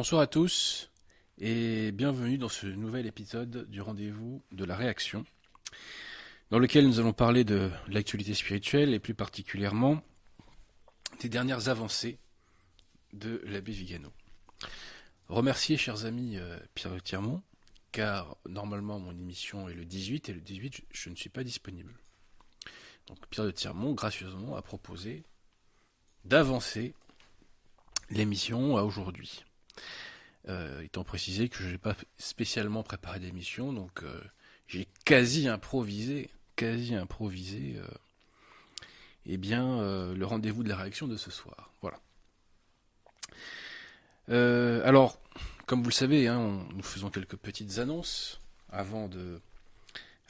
Bonsoir à tous et bienvenue dans ce nouvel épisode du rendez-vous de la réaction, dans lequel nous allons parler de l'actualité spirituelle et plus particulièrement des dernières avancées de l'abbé Vigano. Remercier, chers amis, euh, Pierre Thiermont, car normalement mon émission est le 18 et le 18 je ne suis pas disponible. Donc Pierre de Tirmont, gracieusement, a proposé d'avancer l'émission à aujourd'hui. Euh, étant précisé que je n'ai pas spécialement préparé d'émission, donc euh, j'ai quasi improvisé, quasi improvisé, euh, eh bien, le rendez-vous de la réaction de ce soir. Voilà. alors, comme vous le savez, hein, nous faisons quelques petites annonces avant de,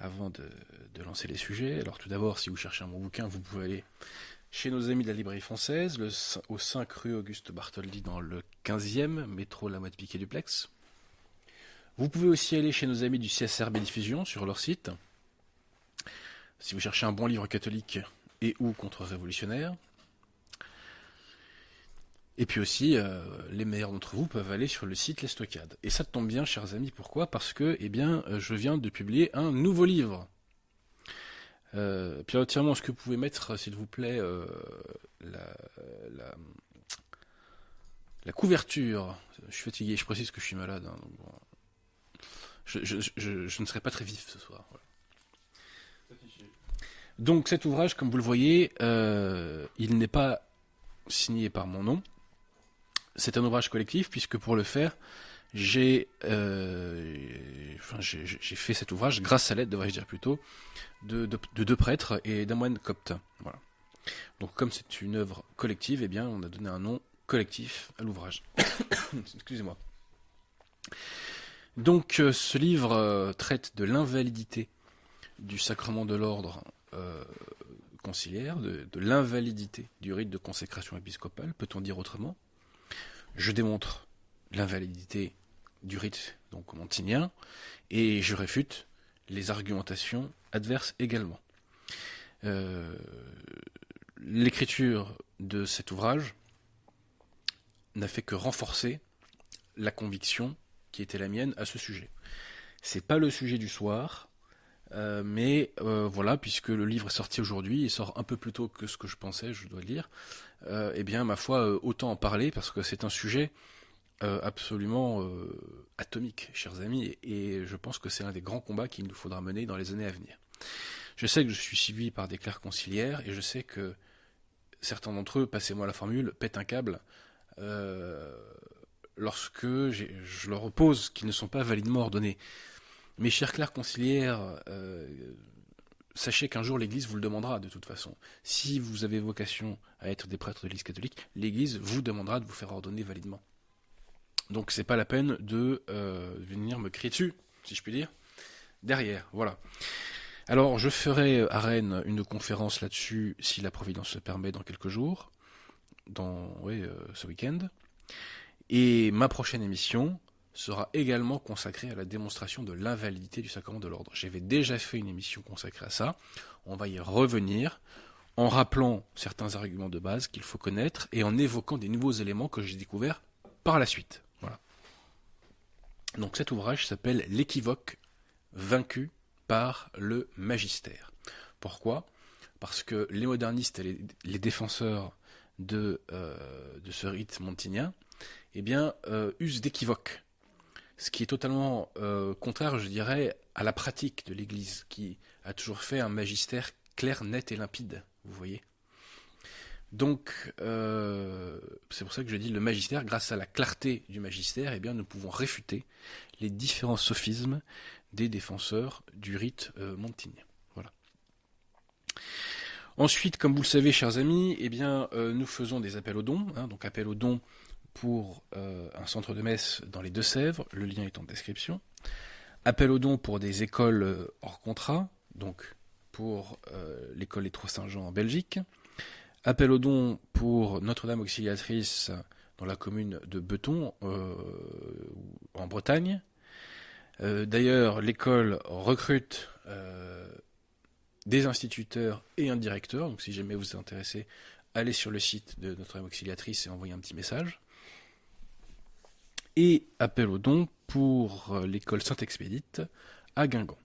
avant de, de lancer les sujets. Alors tout d'abord, si vous cherchez un bon bouquin, vous pouvez aller chez nos amis de la librairie française, au 5 rue Auguste Bartholdi dans le 15e, métro La Motte Piquet Duplex. Vous pouvez aussi aller chez nos amis du CSRB Diffusion sur leur site. Si vous cherchez un bon livre catholique et ou contre-révolutionnaire. Et puis aussi, euh, les meilleurs d'entre vous peuvent aller sur le site Les Stockades. Et ça tombe bien, chers amis, pourquoi? Parce que, eh bien, je viens de publier un nouveau livre. Euh, Pierre entièrement, est-ce que vous pouvez mettre, s'il vous plaît, euh, la, couverture? Je suis fatigué, je précise que je suis malade. Hein, je, ne serai pas très vif ce soir. Donc cet ouvrage, comme vous le voyez, euh, il n'est pas signé par mon nom. C'est un ouvrage collectif, puisque pour le faire, j'ai euh, j'ai fait cet ouvrage grâce à l'aide, devrais-je dire plutôt, de, deux prêtres et d'un moine copte. Voilà. Donc comme c'est une œuvre collective, eh bien on a donné un nom collectif à l'ouvrage. Excusez-moi. Donc euh, ce livre euh, traite de l'invalidité du sacrement de l'ordre conciliaire, de, de l'invalidité du rite de consécration épiscopale, peut-on dire autrement? Je démontre l'invalidité du rite donc montinien, et je réfute les argumentations adverses également. Euh, l'écriture de cet ouvrage n'a fait que renforcer la conviction qui était la mienne à ce sujet. C'est pas le sujet du soir, euh, mais euh, voilà, puisque le livre est sorti aujourd'hui, il sort un peu plus tôt que ce que je pensais, je dois le dire. eh bien, ma foi, autant en parler parce que c'est un sujet euh, absolument euh, atomique, chers amis, et, je pense que c'est un des grands combats qu'il nous faudra mener dans les années à venir. Je sais que je suis suivi par des clercs conciliaires, et je sais que certains d'entre eux, passez-moi la formule, pètent un câble euh, lorsque je leur oppose qu'ils ne sont pas validement ordonnés. Mes chers clercs conciliaires, sachez qu'un jour l'Église vous le demandera de toute façon. Si vous avez vocation à être des prêtres de l'Église catholique, l'Église vous demandera de vous faire ordonner validement. Donc c'est pas la peine de euh, venir me crier dessus, si je puis dire, derrière. Voilà. Alors je ferai à Rennes une conférence là-dessus, si la Providence le permet, dans quelques jours, dans euh, ce week-end. Et ma prochaine émission sera également consacrée à la démonstration de l'invalidité du sacrement de l'ordre. J'avais déjà fait une émission consacrée à ça. On va y revenir en rappelant certains arguments de base qu'il faut connaître et en évoquant des nouveaux éléments que j'ai découverts par la suite. Donc cet ouvrage s'appelle L'équivoque vaincu par le magistère. Pourquoi? Parce que les modernistes et les, défenseurs de, euh, de, ce rite montinien eh bien, euh, usent d'équivoques. Ce qui est totalement euh, contraire, je dirais, à la pratique de l'Église, qui a toujours fait un magistère clair, net et limpide. Vous voyez donc, euh, c'est pour ça que je dis le magistère, grâce à la clarté du magistère, eh bien, nous pouvons réfuter les différents sophismes des défenseurs du rite euh. Voilà. Ensuite, comme vous le savez, chers amis, eh bien, euh, nous faisons des appels aux dons, hein, donc appel aux dons pour un centre de messe dans les Deux-Sèvres, le lien est en description. Appel aux dons pour des écoles hors contrat, donc pour l'école des Trois-Saint-Jean en Belgique Appel aux dons pour Notre-Dame Auxiliatrice dans la commune de Beton, euh, en Bretagne. Euh, d'ailleurs, l'école recrute euh, des instituteurs et un directeur. Donc, si jamais vous êtes intéressé, allez sur le site de Notre-Dame Auxiliatrice et envoyez un petit message. et appel aux dons pour l'école Saint-Expédite à Guingamp.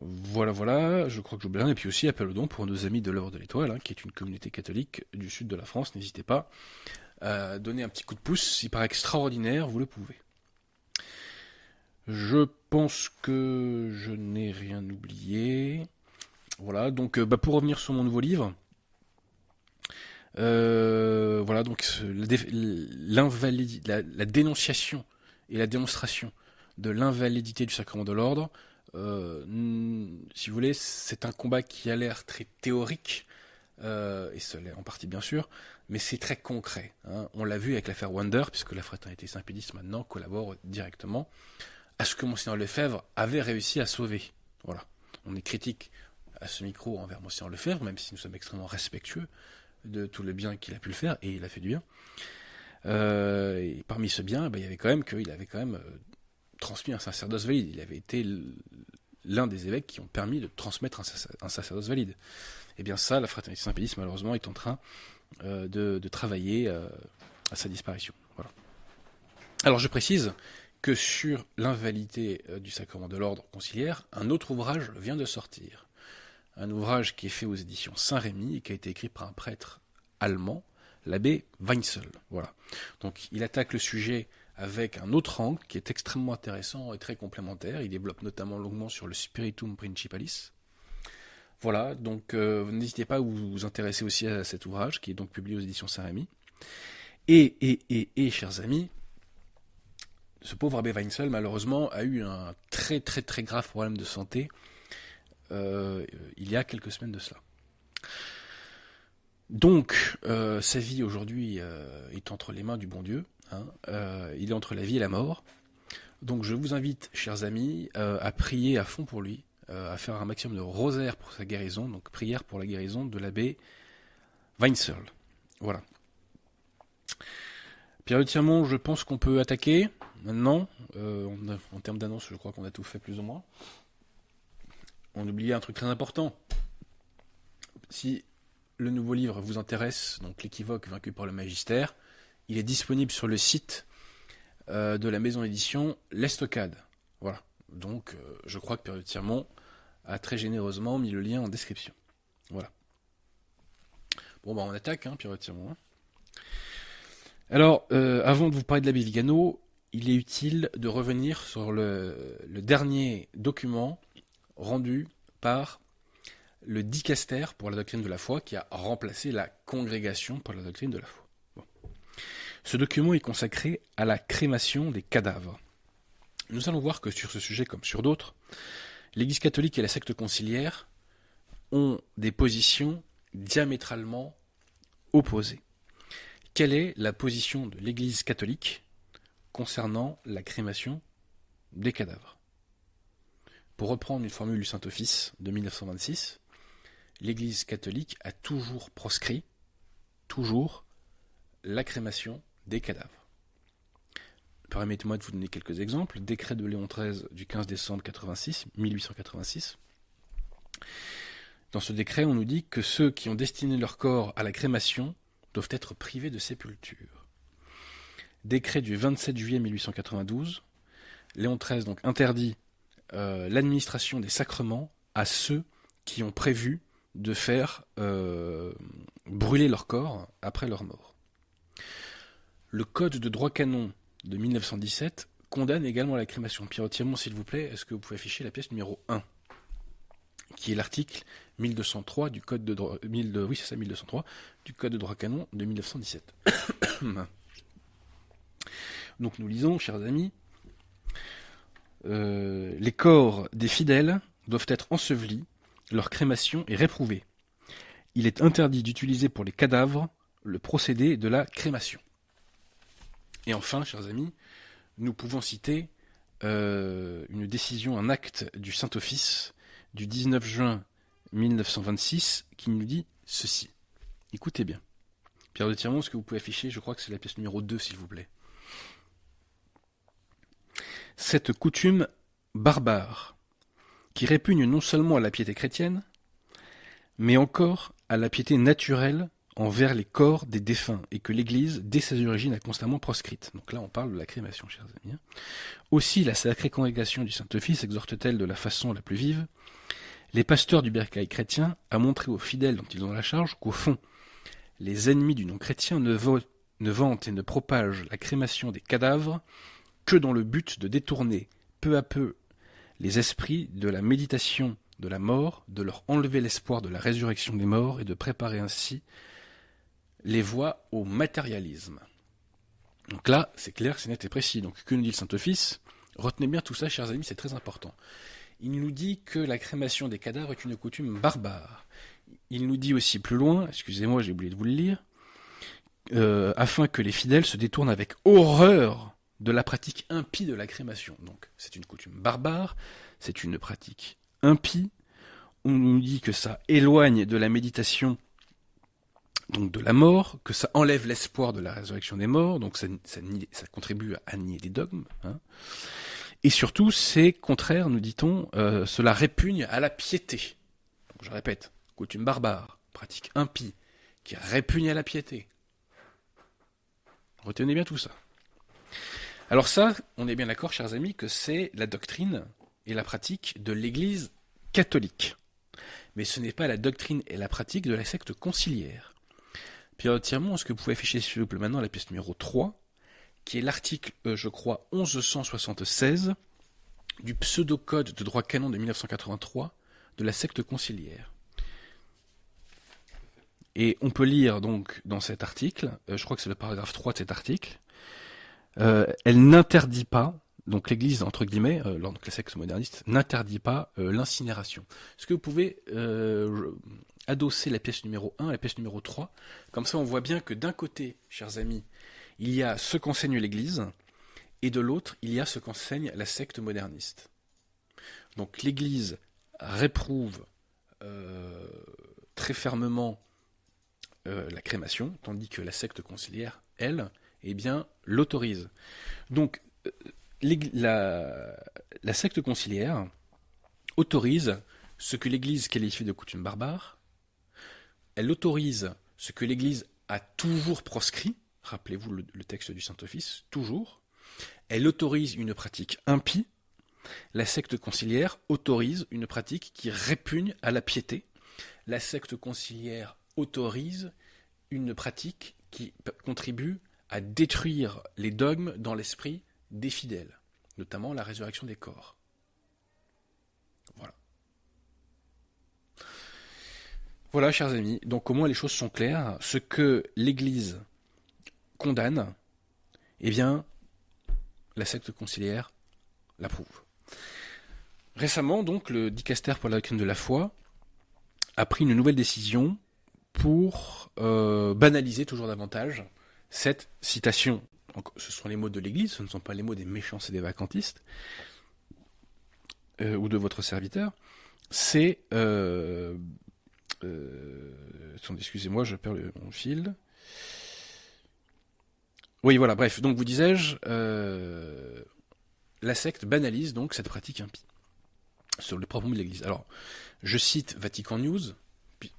Voilà, voilà, je crois que je bien. Et puis aussi, appel aux dons pour nos amis de l'Ordre de l'Étoile, hein, qui est une communauté catholique du sud de la France. N'hésitez pas à donner un petit coup de pouce. S'il paraît extraordinaire, vous le pouvez. Je pense que je n'ai rien oublié. Voilà, donc euh, bah, pour revenir sur mon nouveau livre, euh, voilà, donc la, la, dénonciation et la démonstration de l'invalidité du sacrement de l'ordre, euh, si vous voulez, c'est un combat qui a l'air très théorique, et ce en partie bien sûr, mais c'est très concret. Hein. On l'a vu avec l'affaire Wonder, puisque la fraternité Saint-Pédis maintenant collabore directement à ce que Monseigneur Lefebvre avait réussi à sauver. Voilà. On est critique à ce micro envers Monseigneur Lefebvre, même si nous sommes extrêmement respectueux de tout le bien qu'il a pu le faire, et il a fait du bien. Euh, et parmi ce bien, ben, il y avait quand même qu'il avait quand même euh, transmis un sacerdoce valide. Il avait été l'un des évêques qui ont permis de transmettre un, sacerdoce valide. Et eh bien ça, la fraternité Saint-Pédis, malheureusement, est en train euh, de, travailler à sa disparition. Voilà. Alors je précise que sur l'invalidité euh, du sacrement de l'ordre conciliaire, un autre ouvrage vient de sortir. Un ouvrage qui est fait aux éditions Saint-Rémy et qui a été écrit par un prêtre allemand, l'abbé Weinzel. Voilà. Donc il attaque le sujet avec un autre angle qui est extrêmement intéressant et très complémentaire. Il développe notamment longuement sur le Spiritum Principalis. Voilà, donc euh, n'hésitez pas à vous, intéresser aussi à cet ouvrage qui est donc publié aux éditions Saint-Rémy. Et, et, et, et, chers amis, ce pauvre abbé Weinzel, malheureusement, a eu un très très très grave problème de santé euh, il y a quelques semaines de cela. Donc, euh, sa vie aujourd'hui est entre les mains du bon Dieu. Hein. il est entre la vie et la mort. Donc, je vous invite, chers amis, à prier à fond pour lui, à faire un maximum de rosaire pour sa guérison. Donc, prière pour la guérison de l'abbé Weinzel. Voilà. Pierre Tirmont, je pense qu'on peut attaquer. Maintenant, euh, en termes d'annonce, je crois qu'on a tout fait plus ou moins. On oubliait un truc très important. Si le nouveau livre vous intéresse, donc l'équivoque vaincu par le magistère, il est disponible sur le site euh, de la maison d'édition L'Estocade. Voilà. Donc, euh, je crois que Pierre Tirmont a très généreusement mis le lien en description. Voilà. Bon, bah, on attaque, hein, Pierre. Hein. Alors, avant de vous parler de l'abbé Vigano, il est utile de revenir sur le, dernier document rendu par le dicaster pour la doctrine de la foi qui a remplacé la congrégation pour la doctrine de la foi. Ce document est consacré à la crémation des cadavres. Nous allons voir que sur ce sujet comme sur d'autres, l'Église catholique et la secte conciliaire ont des positions diamétralement opposées. Quelle est la position de l'Église catholique concernant la crémation des cadavres? Pour reprendre une formule du Saint-Office de 1926, l'Église catholique a toujours proscrit, toujours, la crémation des cadavres. Permettez-moi de vous donner quelques exemples. Décret de Léon XIII du 15 décembre 86, 1886. Dans ce décret, on nous dit que ceux qui ont destiné leur corps à la crémation doivent être privés de sépulture décret du 27 juillet 1892, Léon XIII donc interdit euh, l'administration des sacrements à ceux qui ont prévu de faire euh, brûler leur corps après leur mort. Le Code de droit canon de 1917 condamne également la crémation. Pierre Thiermont, s'il vous plaît, est-ce que vous pouvez afficher la pièce numéro 1 qui est l'article 1203 du code de droit, ça, 1203 du code de canon de 1917. Donc nous lisons, chers amis, euh, les corps des fidèles doivent être ensevelis, leur crémation est réprouvée. Il est interdit d'utiliser pour les cadavres le procédé de la crémation. Et enfin, chers amis, nous pouvons citer euh, une décision, un acte du Saint-Office du 19 juin 1926 qui nous dit ceci. Écoutez bien. Pierre de Tirmont, ce que vous pouvez afficher? Je crois que c'est la pièce numéro 2, s'il vous plaît cette coutume barbare, qui répugne non seulement à la piété chrétienne, mais encore à la piété naturelle envers les corps des défunts et que l'Église, dès ses origines, a constamment proscrite. Donc là, on parle de la crémation, chers amis. Hein. Aussi, la sacrée congrégation du Saint-Office exhorte-t-elle de la façon la plus vive les pasteurs du bercail chrétien à montrer aux fidèles dont ils ont la charge qu'au fond, les ennemis du non-chrétien ne, ne vantent et ne propagent la crémation des cadavres que dans le but de détourner peu à peu les esprits de la méditation de la mort, de leur enlever l'espoir de la résurrection des morts et de préparer ainsi les voies au matérialisme. Donc là, c'est clair, c'est net et précis. Donc que nous dit le Saint-Office? Retenez bien tout ça, chers amis, c'est très important. Il nous dit que la crémation des cadavres est une coutume barbare. Il nous dit aussi plus loin, excusez-moi, j'ai oublié de vous le lire, euh, afin que les fidèles se détournent avec horreur de la pratique impie de la crémation. Donc c'est une coutume barbare, c'est une pratique impie. On nous dit que ça éloigne de la méditation donc de la mort, que ça enlève l'espoir de la résurrection des morts, donc ça, contribue à nier des dogmes. Hein. Et surtout, c'est contraire, nous dit-on, euh, cela répugne à la piété. je répète, coutume barbare, pratique impie, qui répugne à la piété. Retenez bien tout ça. Alors ça, on est bien d'accord, chers amis, que c'est la doctrine et la pratique de l'Église catholique. Mais ce n'est pas la doctrine et la pratique de la secte conciliaire. Puis entièrement, est-ce que vous pouvez afficher s'il vous plaît maintenant la pièce numéro 3, qui est l'article, euh, je crois, 1176 du pseudo-code de droit canon de 1983 de la secte conciliaire. Et on peut lire donc dans cet article, euh, je crois que c'est le paragraphe 3 de cet article, euh, elle n'interdit pas, donc l'Église, entre guillemets, euh, la secte moderniste, n'interdit pas l'incinération. Est-ce que vous pouvez adosser la pièce numéro 1 à la pièce numéro 3 Comme ça, on voit bien que d'un côté, chers amis, il y a ce qu'enseigne l'Église, et de l'autre, il y a ce qu'enseigne la secte moderniste. Donc l'Église réprouve très fermement euh, la crémation, tandis que la secte conciliaire, elle, eh bien, l'autorise. Donc, euh, la, la, secte conciliaire autorise ce que l'Église qualifie de coutume barbare, elle autorise ce que l'Église a toujours proscrit, rappelez-vous le, texte du Saint-Office, toujours, elle autorise une pratique impie, la secte conciliaire autorise une pratique qui répugne à la piété, la secte conciliaire autorise une pratique qui contribue à détruire les dogmes dans l'esprit des fidèles, notamment la résurrection des corps. Voilà. Voilà, chers amis, donc au moins les choses sont claires. Ce que l'Église condamne, eh bien, la secte conciliaire l'approuve. Récemment, donc, le dicaster pour la doctrine de la foi a pris une nouvelle décision pour euh, banaliser toujours davantage cette citation. ce sont les mots de l'Église, ce ne sont pas les mots des méchants et des vacantistes, euh, ou de votre serviteur. C'est... Euh, excusez-moi, je perds mon fil. Oui, voilà, bref. Donc, vous disais-je, la secte banalise donc cette pratique impie sur le propre de l'Église. Alors, je cite Vatican News,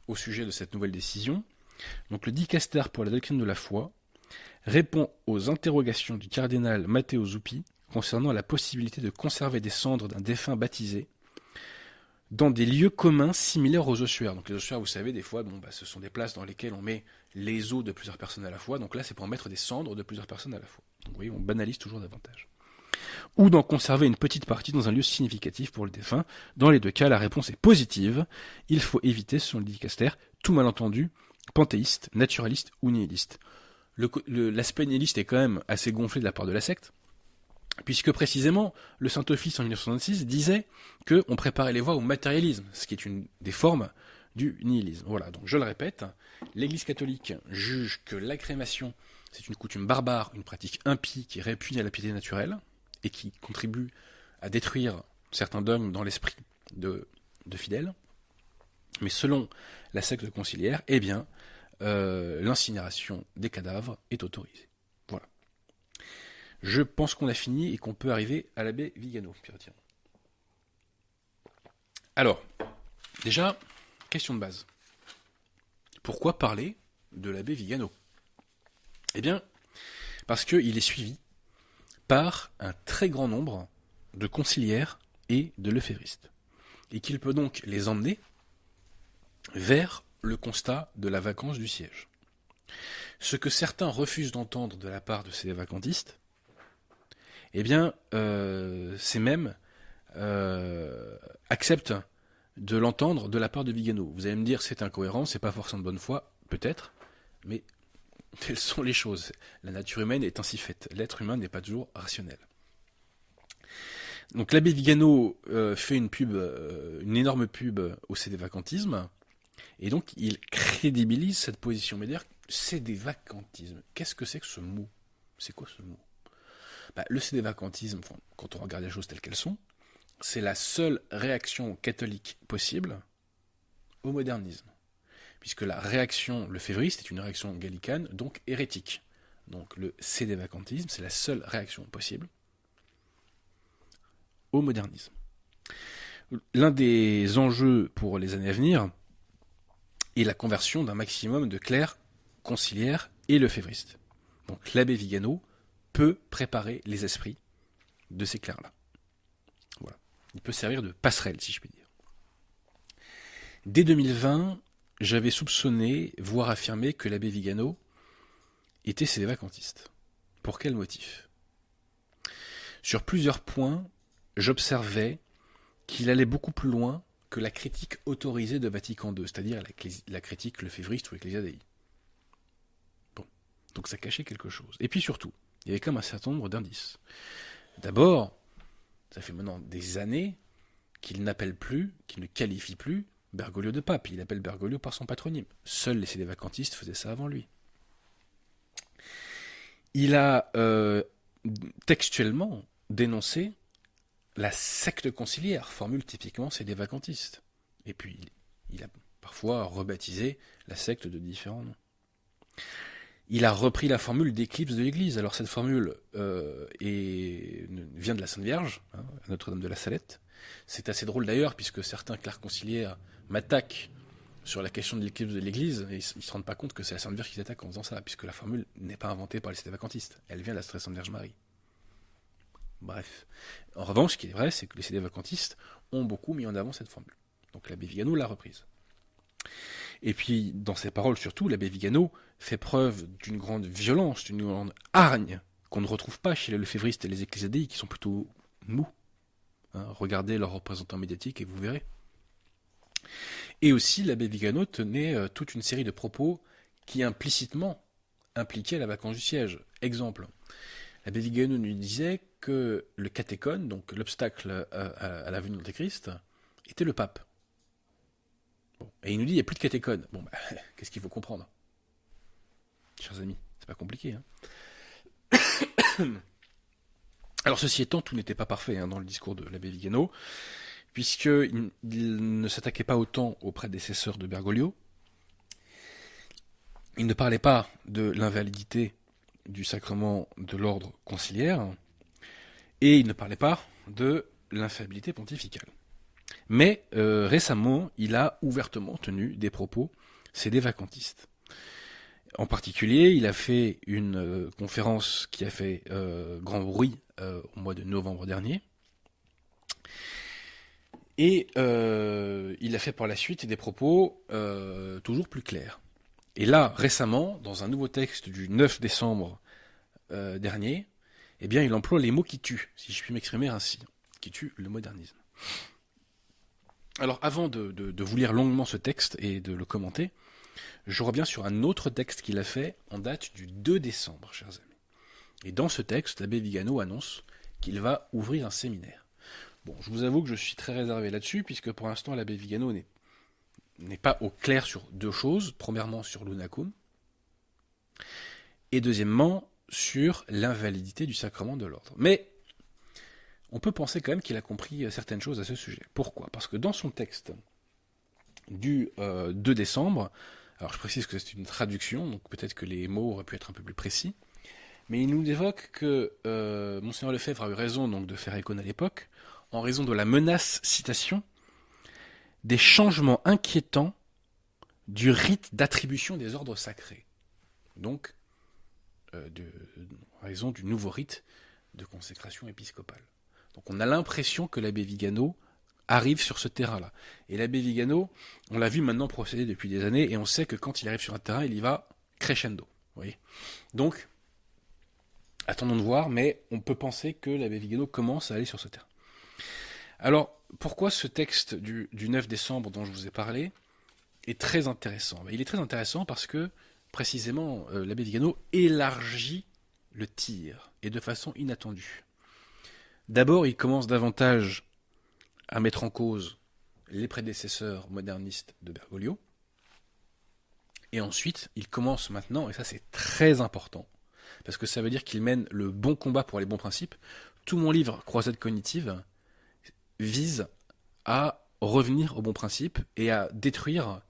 au sujet de cette nouvelle décision. Donc le dicaster pour la doctrine de la foi répond aux interrogations du cardinal Matteo Zuppi concernant la possibilité de conserver des cendres d'un défunt baptisé dans des lieux communs similaires aux ossuaires. Donc les ossuaires, vous savez, des fois, bon, bah, ce sont des places dans lesquelles on met les os de plusieurs personnes à la fois. Donc là, c'est pour mettre des cendres de plusieurs personnes à la fois. Donc vous voyez, on banalise toujours davantage ou d'en conserver une petite partie dans un lieu significatif pour le défunt. Dans les deux cas, la réponse est positive. Il faut éviter, selon le dicaster, tout malentendu, panthéiste, naturaliste ou nihiliste. L'aspect nihiliste est quand même assez gonflé de la part de la secte, puisque précisément, le Saint-Office en 1966 disait qu'on préparait les voies au matérialisme, ce qui est une des formes du nihilisme. Voilà, donc je le répète, l'Église catholique juge que la crémation, c'est une coutume barbare, une pratique impie qui répugne à la piété naturelle, et qui contribue à détruire certains dogmes dans l'esprit de, fidèles. Mais selon la secte conciliaire, eh bien, euh, l'incinération des cadavres est autorisée. Je pense qu'on a fini et qu'on peut arriver à l'abbé Vigano. Alors, déjà, question de base. Pourquoi parler de l'abbé Vigano? Eh bien, parce qu'il est suivi par un très grand nombre de conciliaires et de lefévristes, et qu'il peut donc les emmener vers le constat de la vacance du siège. Ce que certains refusent d'entendre de la part de ces vacantistes, eh bien, euh, ces mêmes euh, acceptent de l'entendre de la part de Vigano. Vous allez me dire c'est incohérent, c'est pas forcément de bonne foi, peut-être, mais telles sont les choses. La nature humaine est ainsi faite. L'être humain n'est pas toujours rationnel. Donc l'abbé Vigano euh, fait une pub, une énorme pub au vacantisme, et donc il crédibilise cette position. Mais d'ailleurs, vacantisme, qu'est-ce que c'est que ce mot? C'est quoi ce mot? Bah, Le vacantisme, quand on regarde les choses telles qu'elles sont, c'est la seule réaction catholique possible au modernisme. Puisque la réaction le févriste est une réaction gallicane, donc hérétique. Donc le vacantisme, c'est la seule réaction possible au modernisme. L'un des enjeux pour les années à venir est la conversion d'un maximum de clercs conciliaires et le févriste. Donc l'abbé Vigano peut préparer les esprits de ces clercs-là. Voilà. Il peut servir de passerelle, si je puis dire. Dès 2020, j'avais soupçonné, voire affirmé, que l'abbé Vigano était sédévacantiste. Pour quel motif? Sur plusieurs points, j'observais qu'il allait beaucoup plus loin que la critique autorisée de Vatican II, c'est-à-dire la, critique lefévriste ou ecclésiadei. Bon, donc ça cachait quelque chose. Et puis surtout, il y avait même un certain nombre d'indices. D'abord, ça fait maintenant des années qu'il n'appelle plus, qu'il ne qualifie plus Bergoglio de pape. Il appelle Bergoglio par son patronyme. Seuls les vacantistes faisaient ça avant lui. Il a euh, textuellement dénoncé la secte conciliaire, formule typiquement vacantistes. Et puis il a parfois rebaptisé la secte de différents noms. Il a repris la formule d'éclipse de l'Église. Alors cette formule euh, vient de la Sainte Vierge, hein, Notre-Dame de la Salette. C'est assez drôle d'ailleurs, puisque certains clercs conciliaires m'attaquent sur la question de l'éclipse de l'Église, et ils ne se rendent pas compte que c'est la Sainte Vierge qui attaquent en faisant ça, puisque la formule n'est pas inventée par les vacantistes. Elle vient de la Sainte Vierge Marie. Bref. En revanche, ce qui est vrai, c'est que les CD vacantistes ont beaucoup mis en avant cette formule. Donc l'abbé Vigano l'a reprise. Et puis, dans ses paroles surtout, l'abbé Vigano fait preuve d'une grande violence, d'une grande hargne, qu'on ne retrouve pas chez les lefévristes et les ecclésiadéis, qui sont plutôt mous. Hein, regardez leurs représentants médiatiques et vous verrez. Et aussi, l'abbé Vigano tenait euh, toute une série de propos qui implicitement impliquaient la vacance du siège. Exemple, l'abbé Vigano nous disait que le catéchone, donc l'obstacle à, la venue de l'Antéchrist, était le pape. Et il nous dit il n'y a plus de catéchone. Bon, bah, qu'est-ce qu'il faut comprendre? Chers amis, c'est pas compliqué. Hein Alors, ceci étant, tout n'était pas parfait hein, dans le discours de l'abbé Vigano, puisqu'il il ne s'attaquait pas autant aux prédécesseurs de Bergoglio. Il ne parlait pas de l'invalidité du sacrement de l'ordre conciliaire, et il ne parlait pas de l'infaillibilité pontificale. Mais euh, récemment, il a ouvertement tenu des propos, c'est des vacantistes. En particulier, il a fait une euh, conférence qui a fait euh, grand bruit au mois de novembre dernier. Et il a fait par la suite des propos toujours plus clairs. Et là, récemment, dans un nouveau texte du 9 décembre dernier, eh bien, il emploie les mots qui tuent, si je puis m'exprimer ainsi, qui tuent le modernisme. Alors, avant de, vous lire longuement ce texte et de le commenter, je reviens sur un autre texte qu'il a fait en date du 2 décembre, chers amis. Et dans ce texte, l'abbé Vigano annonce qu'il va ouvrir un séminaire. Bon, je vous avoue que je suis très réservé là-dessus, puisque pour l'instant, l'abbé Vigano n'est pas au clair sur deux choses. Premièrement, sur l'unacum. Et deuxièmement, sur l'invalidité du sacrement de l'ordre. Mais on peut penser quand même qu'il a compris certaines choses à ce sujet. Pourquoi? Parce que dans son texte du 2 euh, décembre, alors je précise que c'est une traduction, donc peut-être que les mots auraient pu être un peu plus précis, mais il nous évoque que euh, Monseigneur Lefebvre a eu raison donc de faire icône à l'époque, en raison de la menace, citation, des changements inquiétants du rite d'attribution des ordres sacrés. Donc, euh, de, raison du nouveau rite de consécration épiscopale. Donc on a l'impression que l'abbé Vigano arrive sur ce terrain-là. Et l'abbé Vigano, on l'a vu maintenant procéder depuis des années, et on sait que quand il arrive sur un terrain, il y va crescendo. voyez Donc, attendons de voir, mais on peut penser que l'abbé Vigano commence à aller sur ce terrain. Alors, pourquoi ce texte du, 9 décembre dont je vous ai parlé est très intéressant? Ben, Il est très intéressant parce que, précisément, euh, l'abbé Vigano élargit le tir, et de façon inattendue. D'abord, il commence davantage à mettre en cause les prédécesseurs modernistes de Bergoglio, et ensuite, il commence maintenant, et ça c'est très important, parce que ça veut dire qu'il mène le bon combat pour les bons principes. Tout mon livre, Croisade cognitive, vise à revenir aux bons principes et à détruire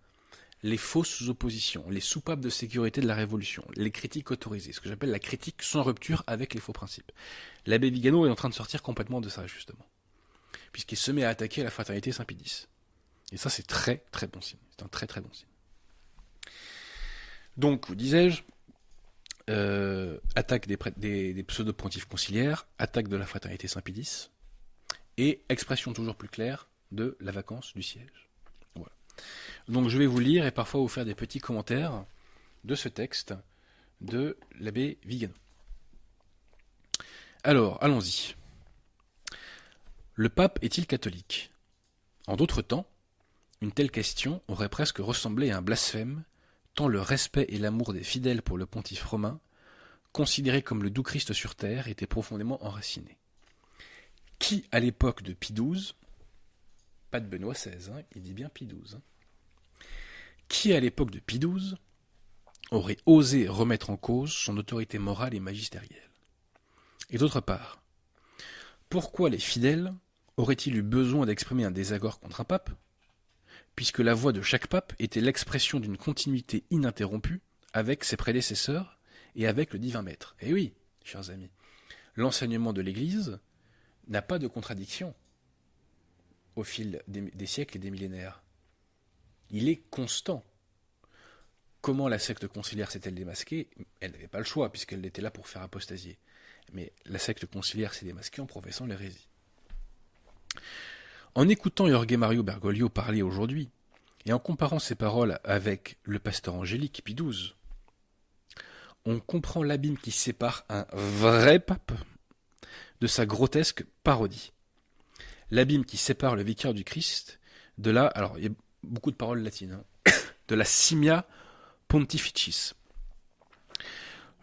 les fausses oppositions, les soupapes de sécurité de la Révolution, les critiques autorisées, ce que j'appelle la critique sans rupture avec les faux principes. L'abbé Vigano est en train de sortir complètement de ça, justement, puisqu'il se met à attaquer la fraternité Saint-Pédis. Et ça, c'est très très bon signe. C'est un très très bon signe. Donc, disais-je, euh, attaque des, des, pseudo-pontifs conciliaires, attaque de la fraternité Saint-Pédis, et expression toujours plus claire de la vacance du siège. Donc je vais vous lire et parfois vous faire des petits commentaires de ce texte de l'abbé Vigano. Alors, allons-y. Le pape est-il catholique? En d'autres temps, une telle question aurait presque ressemblé à un blasphème, tant le respect et l'amour des fidèles pour le pontife romain, considéré comme le doux Christ sur terre, était profondément enraciné. Qui, à l'époque de Pie XII, pas de Benoît XVI, hein, il dit bien Pie XII, hein, qui, à l'époque de Pie XII, aurait osé remettre en cause son autorité morale et magistérielle? Et d'autre part, pourquoi les fidèles auraient-ils eu besoin d'exprimer un désaccord contre un pape, puisque la voix de chaque pape était l'expression d'une continuité ininterrompue avec ses prédécesseurs et avec le divin maître? Eh oui, chers amis, l'enseignement de l'Église n'a pas de contradiction au fil des siècles et des millénaires il est constant. Comment la secte conciliaire s'est-elle démasquée? Elle n'avait pas le choix, puisqu'elle était là pour faire apostasier. Mais la secte conciliaire s'est démasquée en professant l'hérésie. En écoutant Jorge Mario Bergoglio parler aujourd'hui, et en comparant ses paroles avec le pasteur angélique Pie XII, on comprend l'abîme qui sépare un vrai pape de sa grotesque parodie. L'abîme qui sépare le vicaire du Christ de là, alors beaucoup de paroles latines, hein. de la simia pontificis.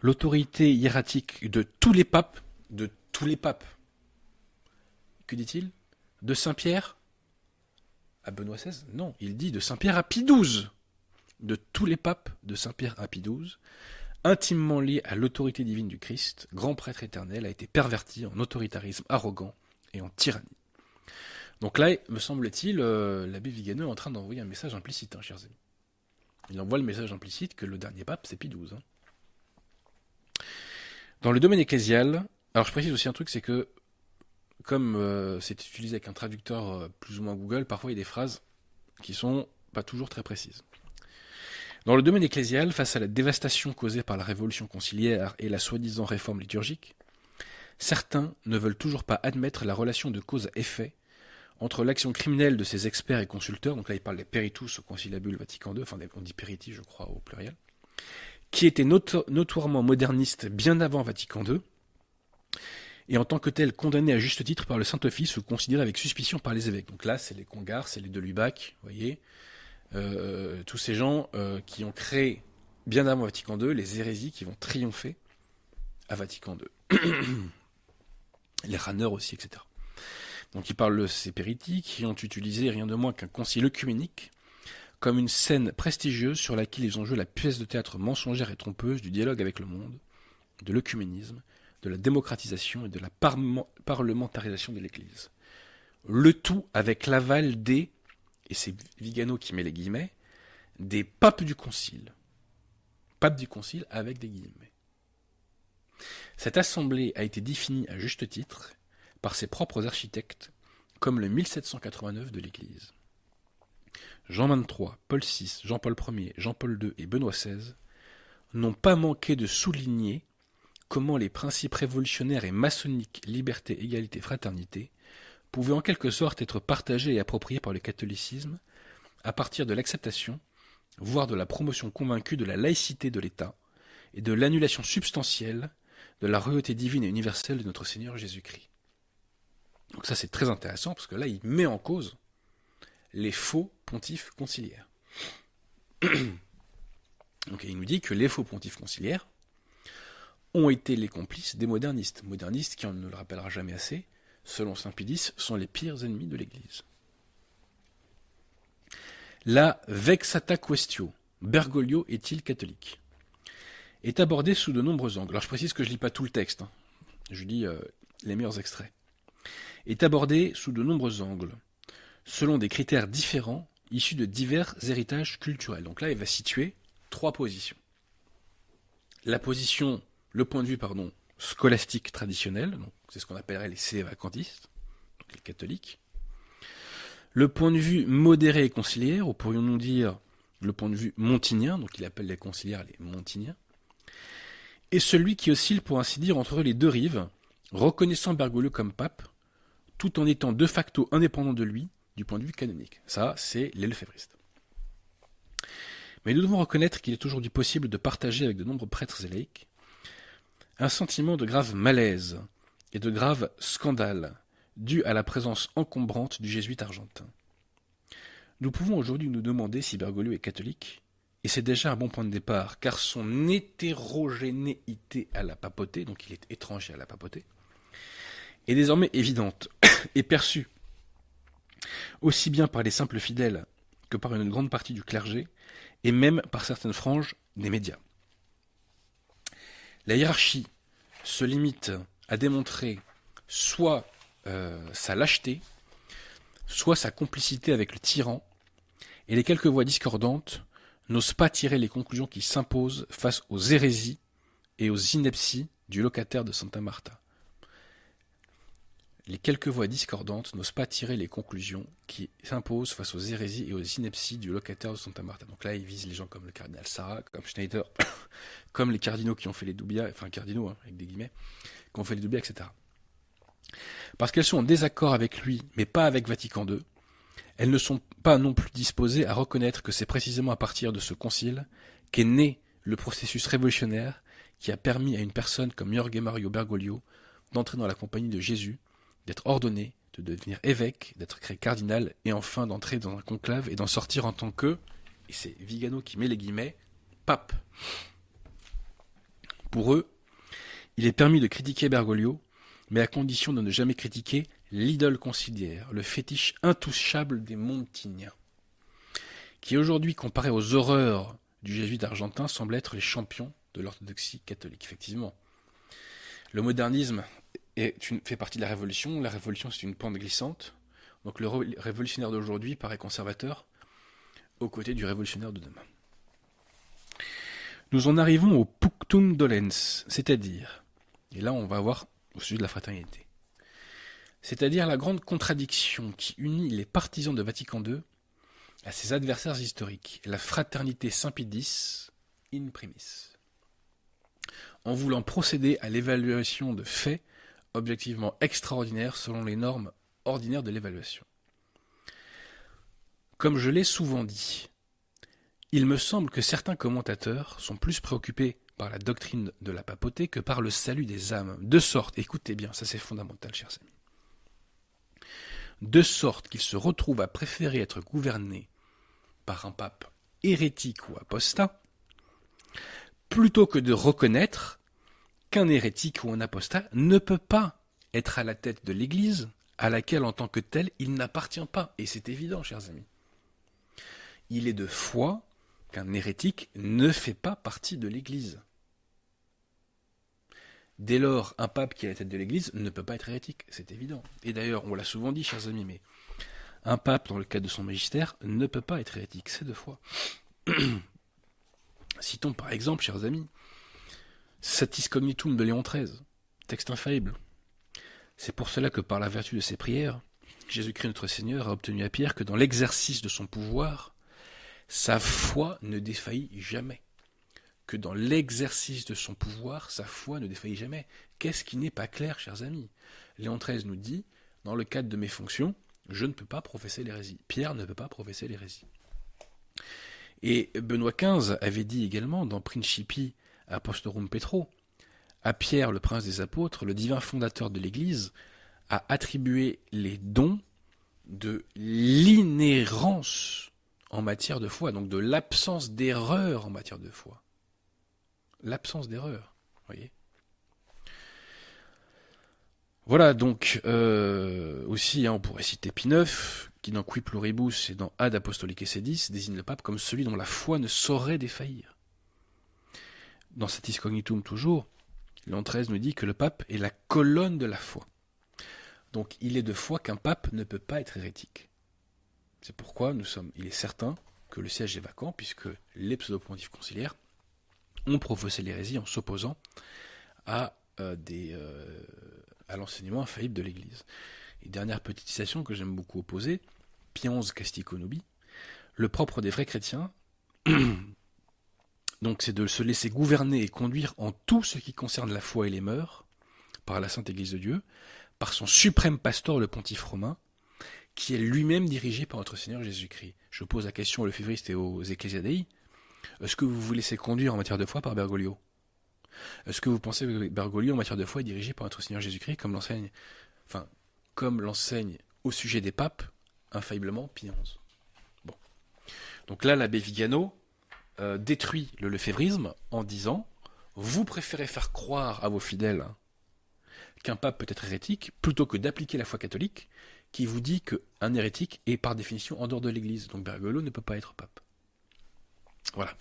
L'autorité hiératique de tous les papes, de tous les papes. Que dit-il? De Saint-Pierre à Benoît XVI Non, il dit de Saint-Pierre à Pie XII. De tous les papes de Saint-Pierre à Pie XII, intimement lié à l'autorité divine du Christ, grand prêtre éternel, a été perverti en autoritarisme arrogant et en tyrannie. Donc là, me semble-t-il, euh, l'abbé Vigano est en train d'envoyer un message implicite, hein, chers amis. Il envoie le message implicite que le dernier pape, c'est Pie XII. Hein. Dans le domaine ecclésial, alors je précise aussi un truc, c'est que comme euh, c'est utilisé avec un traducteur euh, plus ou moins Google, parfois il y a des phrases qui sont pas toujours très précises. Dans le domaine ecclésial, face à la dévastation causée par la révolution conciliaire et la soi-disant réforme liturgique, certains ne veulent toujours pas admettre la relation de cause effet entre l'action criminelle de ces experts et consulteurs, donc là il parle des péritus au conciliabule Vatican II, enfin on dit périti je crois au pluriel, qui étaient notoirement modernistes bien avant Vatican II, et en tant que tels condamnés à juste titre par le Saint-Office ou considérés avec suspicion par les évêques. Donc là c'est les Congars, c'est les de Lubac, vous voyez, euh, tous ces gens euh, qui ont créé bien avant Vatican II les hérésies qui vont triompher à Vatican II. les raneurs aussi, etc. Donc il parle de ces péritiques qui ont utilisé rien de moins qu'un concile œcuménique comme une scène prestigieuse sur laquelle ils ont joué la pièce de théâtre mensongère et trompeuse du dialogue avec le monde, de l'œcuménisme, de la démocratisation et de la parlementarisation de l'Église. Le tout avec l'aval des, et c'est Vigano qui met les guillemets, des papes du concile. Papes du concile avec des guillemets. Cette assemblée a été définie à juste titre par ses propres architectes, comme le 1789 de l'Église. Jean 23, Paul VI, Jean-Paul Ier, Jean-Paul II et Benoît XVI n'ont pas manqué de souligner comment les principes révolutionnaires et maçonniques liberté, égalité, fraternité pouvaient en quelque sorte être partagés et appropriés par le catholicisme à partir de l'acceptation, voire de la promotion convaincue de la laïcité de l'État et de l'annulation substantielle de la royauté divine et universelle de notre Seigneur Jésus-Christ. Donc ça c'est très intéressant parce que là il met en cause les faux pontifes conciliaires. Donc il nous dit que les faux pontifes conciliaires ont été les complices des modernistes. Modernistes qui, on ne le rappellera jamais assez, selon Saint Pidis, sont les pires ennemis de l'Église. La vexata questio, Bergoglio est-il catholique? Est abordée sous de nombreux angles. Alors je précise que je ne lis pas tout le texte, hein. je lis euh, les meilleurs extraits. Est abordée sous de nombreux angles, selon des critères différents issus de divers héritages culturels. Donc là, il va situer trois positions. La position, le point de vue, pardon, scolastique traditionnel, c'est ce qu'on appellerait les sévacantistes, les catholiques. Le point de vue modéré et conciliaire, ou pourrions-nous dire le point de vue montinien, donc il appelle les conciliaires les montiniens, et celui qui oscille, pour ainsi dire, entre les deux rives, reconnaissant Bergoglio comme pape, tout en étant de facto indépendant de lui du point de vue canonique. Ça, c'est les lefévristes. Mais nous devons reconnaître qu'il est aujourd'hui possible de partager avec de nombreux prêtres et un sentiment de grave malaise et de grave scandale dû à la présence encombrante du jésuite argentin. Nous pouvons aujourd'hui nous demander si Bergoglio est catholique, et c'est déjà un bon point de départ, car son hétérogénéité à la papauté, donc il est étranger à la papauté, est désormais évidente et perçue aussi bien par les simples fidèles que par une grande partie du clergé, et même par certaines franges des médias. La hiérarchie se limite à démontrer soit euh, sa lâcheté, soit sa complicité avec le tyran, et les quelques voix discordantes n'osent pas tirer les conclusions qui s'imposent face aux hérésies et aux inepties du locataire de Santa Marta les quelques voix discordantes n'osent pas tirer les conclusions qui s'imposent face aux hérésies et aux inepties du locataire de Santa Marta. Donc là, ils visent les gens comme le cardinal Sarah, comme Schneider, comme les cardinaux qui ont fait les doubias, enfin cardinaux hein, avec des guillemets, qui ont fait les doubias, etc. Parce qu'elles sont en désaccord avec lui, mais pas avec Vatican II, elles ne sont pas non plus disposées à reconnaître que c'est précisément à partir de ce concile qu'est né le processus révolutionnaire qui a permis à une personne comme Jorge Mario Bergoglio d'entrer dans la compagnie de Jésus d'être ordonné, de devenir évêque, d'être créé cardinal, et enfin d'entrer dans un conclave et d'en sortir en tant que, et c'est Vigano qui met les guillemets, pape. Pour eux, il est permis de critiquer Bergoglio, mais à condition de ne jamais critiquer l'idole conciliaire, le fétiche intouchable des Montiniens, qui aujourd'hui, comparé aux horreurs du jésuite argentin, semble être les champions de l'orthodoxie catholique. Effectivement, le modernisme fais partie de la révolution. La révolution, c'est une pente glissante. Donc le révolutionnaire d'aujourd'hui paraît conservateur aux côtés du révolutionnaire de demain. Nous en arrivons au punctum dolens, c'est-à-dire, et là on va voir au sujet de la fraternité, c'est-à-dire la grande contradiction qui unit les partisans de Vatican II à ses adversaires historiques, la fraternité Saint-Pédis in primis. En voulant procéder à l'évaluation de faits objectivement extraordinaire selon les normes ordinaires de l'évaluation. Comme je l'ai souvent dit, il me semble que certains commentateurs sont plus préoccupés par la doctrine de la papauté que par le salut des âmes, de sorte, écoutez bien, ça c'est fondamental, chers amis, de sorte qu'ils se retrouvent à préférer être gouvernés par un pape hérétique ou apostat, plutôt que de reconnaître qu'un hérétique ou un apostat ne peut pas être à la tête de l'Église, à laquelle en tant que tel il n'appartient pas. Et c'est évident, chers amis. Il est de foi qu'un hérétique ne fait pas partie de l'Église. Dès lors, un pape qui est à la tête de l'Église ne peut pas être hérétique, c'est évident. Et d'ailleurs, on l'a souvent dit, chers amis, mais un pape, dans le cadre de son magistère, ne peut pas être hérétique, c'est de foi. Citons par exemple, chers amis, Satis cognitum de Léon XIII, texte infaillible. C'est pour cela que par la vertu de ses prières, Jésus-Christ notre Seigneur a obtenu à Pierre que dans l'exercice de son pouvoir, sa foi ne défaillit jamais. Que dans l'exercice de son pouvoir, sa foi ne défaillit jamais. Qu'est-ce qui n'est pas clair, chers amis? Léon XIII nous dit, dans le cadre de mes fonctions, je ne peux pas professer l'hérésie. Pierre ne peut pas professer l'hérésie. Et Benoît XV avait dit également dans Principi Apostorum Petro, à Pierre, le prince des apôtres, le divin fondateur de l'Église, a attribué les dons de l'inhérence en matière de foi, donc de l'absence d'erreur en matière de foi. L'absence d'erreur, voyez. Voilà, donc euh, aussi, hein, on pourrait citer Pie IX, qui dans Qui Pluribus et dans Ad Apostolique Sedis désigne le pape comme celui dont la foi ne saurait défaillir. Dans Satis Cognitum toujours, Léon XIII nous dit que le pape est la colonne de la foi. Donc il est de foi qu'un pape ne peut pas être hérétique. C'est pourquoi nous sommes, il est certain que le siège est vacant, puisque les pseudo-pontifs conciliaires ont professé l'hérésie en s'opposant à, euh, euh, à l'enseignement infaillible de l'Église. Et dernière petite citation que j'aime beaucoup opposer, Pionze Casticonobi, le propre des vrais chrétiens, donc c'est de se laisser gouverner et conduire en tout ce qui concerne la foi et les mœurs, par la Sainte Église de Dieu, par son suprême pasteur, le pontife romain, qui est lui-même dirigé par notre Seigneur Jésus-Christ. Je pose la question aux lefévristes et aux ecclésiadei. Est-ce que vous vous laissez conduire en matière de foi par Bergoglio? Est-ce que vous pensez que Bergoglio en matière de foi est dirigé par notre Seigneur Jésus-Christ comme l'enseigne, comme l'enseigne au sujet des papes, infailliblement Pie Bon. Donc là, l'abbé Vigano euh, détruit le lefévrisme en disant Vous préférez faire croire à vos fidèles qu'un pape peut être hérétique plutôt que d'appliquer la foi catholique qui vous dit qu'un hérétique est par définition en dehors de l'Église. Donc Bergoglio ne peut pas être pape. Voilà.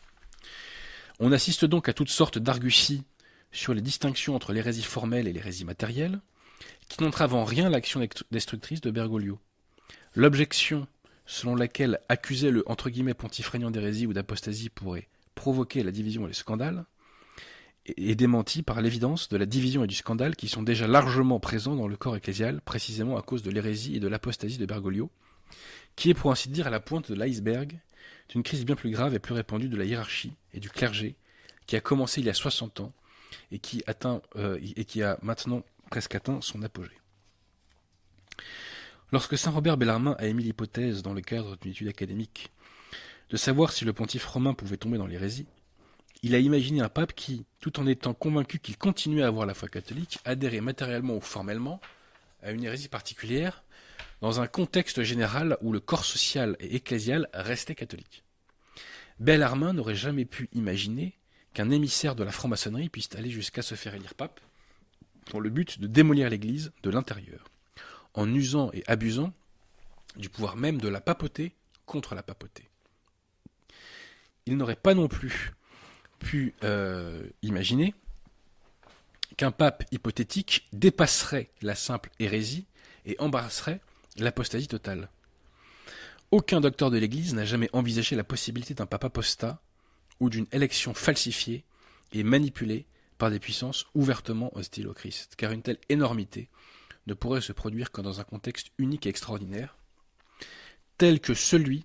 On assiste donc à toutes sortes d'arguties sur les distinctions entre l'hérésie formelle et l'hérésie matérielle, qui n'entravent en rien l'action destructrice de Bergoglio. L'objection selon laquelle accuser le entre guillemets d'hérésie ou d'apostasie pourrait provoquer la division et le scandale, est démentie par l'évidence de la division et du scandale qui sont déjà largement présents dans le corps ecclésial, précisément à cause de l'hérésie et de l'apostasie de Bergoglio, qui est pour ainsi dire à la pointe de l'iceberg d'une crise bien plus grave et plus répandue de la hiérarchie et du clergé, qui a commencé il y a 60 ans et qui, euh, et qui a maintenant presque atteint son apogée. Lorsque saint Robert Bellarmin a émis l'hypothèse, dans le cadre d'une étude académique, de savoir si le pontife romain pouvait tomber dans l'hérésie, il a imaginé un pape qui, tout en étant convaincu qu'il continuait à avoir la foi catholique, adhérait matériellement ou formellement à une hérésie particulière, dans un contexte général où le corps social et ecclésial restait catholique. Bellarmin n'aurait jamais pu imaginer qu'un émissaire de la franc-maçonnerie puisse aller jusqu'à se faire élire pape, dans le but de démolir l'Église de l'intérieur, en usant et abusant du pouvoir même de la papauté contre la papauté. Il n'aurait pas non plus pu euh, imaginer qu'un pape hypothétique dépasserait la simple hérésie et embrasserait l'apostasie totale. Aucun docteur de l'Église n'a jamais envisagé la possibilité d'un pape apostat ou d'une élection falsifiée et manipulée par des puissances ouvertement hostiles au Christ, car une telle énormité ne pourrait se produire que dans un contexte unique et extraordinaire, tel que celui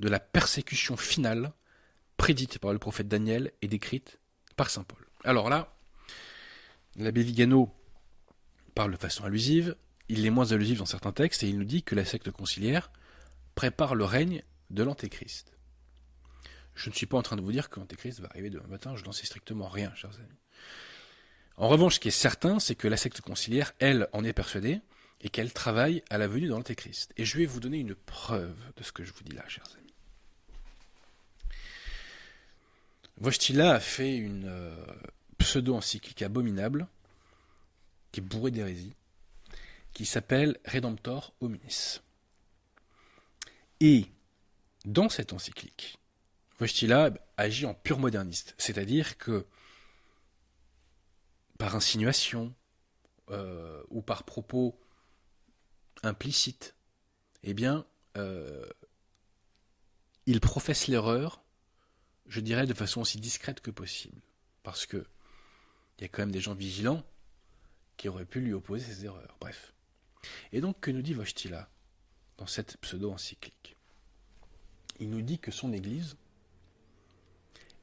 de la persécution finale prédite par le prophète Daniel et décrite par saint Paul. Alors là, l'abbé Vigano parle de façon allusive, il est moins allusif dans certains textes, et il nous dit que la secte conciliaire prépare le règne de l'Antéchrist. Je ne suis pas en train de vous dire que l'Antéchrist va arriver demain matin, je n'en sais strictement rien, chers amis. En revanche, ce qui est certain, c'est que la secte conciliaire, elle, en est persuadée, et qu'elle travaille à la venue de l'Antéchrist. Et je vais vous donner une preuve de ce que je vous dis là, chers amis. Vostila a fait une euh, pseudo-encyclique abominable, qui est bourrée d'hérésie, qui s'appelle Redemptor hominis. Et dans cette encyclique, Vostila agit en pur moderniste, c'est-à-dire que par insinuation euh, ou par propos implicites, eh bien, euh, il professe l'erreur je dirais de façon aussi discrète que possible. Parce que il y a quand même des gens vigilants qui auraient pu lui opposer ses erreurs. Bref. Et donc, que nous dit Vostila dans cette pseudo-encyclique? Il nous dit que son Église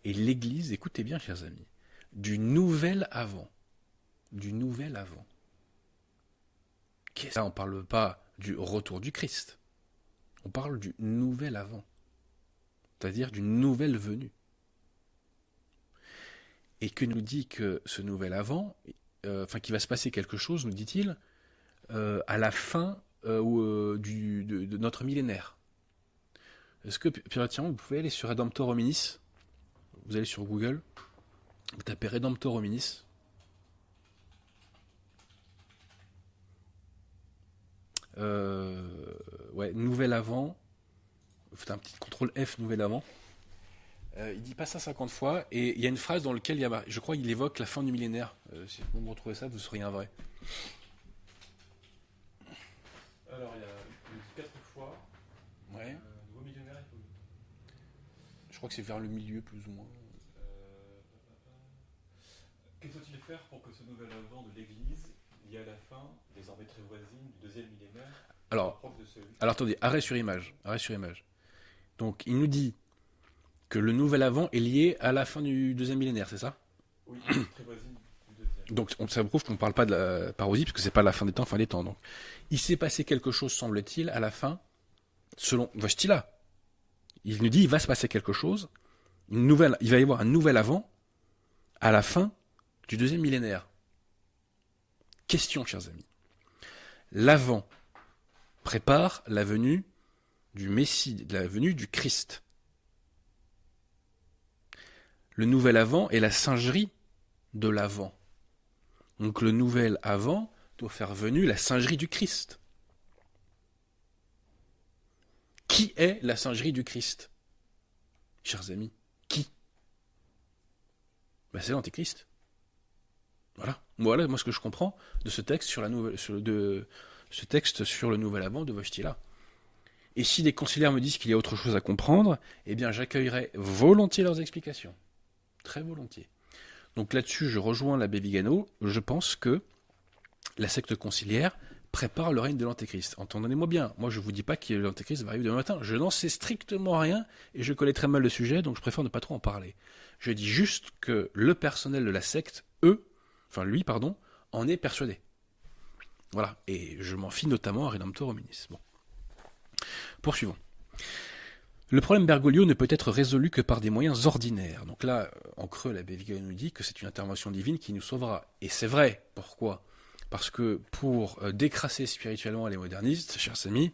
est l'Église, écoutez bien, chers amis, du nouvel avant. Du nouvel avant. Là, on ne parle pas du retour du Christ. On parle du nouvel avant. C'est-à-dire d'une nouvelle venue. Et que nous dit que ce nouvel avant, euh, enfin qu'il va se passer quelque chose, nous dit-il, à la fin euh, du, de, notre millénaire. Est-ce que, Pierre vous pouvez aller sur Redemptor Hominis Vous allez sur Google, vous tapez Redemptor Hominis. ouais, nouvel avant. Faites un petit contrôle F, nouvel avant. Euh, il dit pas ça 50 fois, et il y a une phrase dans laquelle il y a, je crois il évoque la fin du millénaire. Euh, si vous retrouvez ça, vous seriez un vrai. Alors il y a quatre fois. Ouais. Euh, nouveau millénaire, il faut... Je crois que c'est vers le milieu plus ou moins. Qu'est-ce qu'il faut faire pour que ce nouvel avant de l'Église, y à la fin, désormais très voisine, du deuxième millénaire, alors, alors attendez, arrêt sur image, arrêt sur image. Donc il nous dit que le nouvel avant est lié à la fin du deuxième millénaire, c'est ça? Oui, très voisine. Donc ça prouve qu'on ne parle pas de la parousie, parce que c'est pas la fin des temps, fin des temps. Il s'est passé quelque chose, semble-t-il, à la fin, selon Vostila. Il nous dit il va se passer quelque chose, une nouvelle, il va y avoir un nouvel avant à la fin du deuxième millénaire. Question, chers amis. L'avant prépare la venue du Messie, la venue du Christ. Le nouvel avant est la singerie de l'avant. Donc le nouvel avant doit faire venue la singerie du Christ. Qui est la singerie du Christ? Chers amis, qui? Ben, C'est l'Antéchrist. Voilà. Voilà moi ce que je comprends de ce texte sur la nouvelle, sur le nouvel avant de Vostila. Et si des conciliaires me disent qu'il y a autre chose à comprendre, eh bien j'accueillerai volontiers leurs explications. Très volontiers. Donc là-dessus, je rejoins l'abbé Vigano. Je pense que la secte conciliaire prépare le règne de l'Antéchrist. Entendez-moi bien, moi je ne vous dis pas que l'Antéchrist va arriver demain matin. Je n'en sais strictement rien et je connais très mal le sujet, donc je préfère ne pas trop en parler. Je dis juste que le personnel de la secte, eux, lui, pardon, en est persuadé. Voilà, et je m'en fie notamment à Redemptor Hominis. Bon. Poursuivons. Le problème Bergoglio ne peut être résolu que par des moyens ordinaires. Donc là, en creux, l'abbé Vigano nous dit que c'est une intervention divine qui nous sauvera. Et c'est vrai. Pourquoi? Parce que pour euh, décrasser spirituellement les modernistes, chers amis,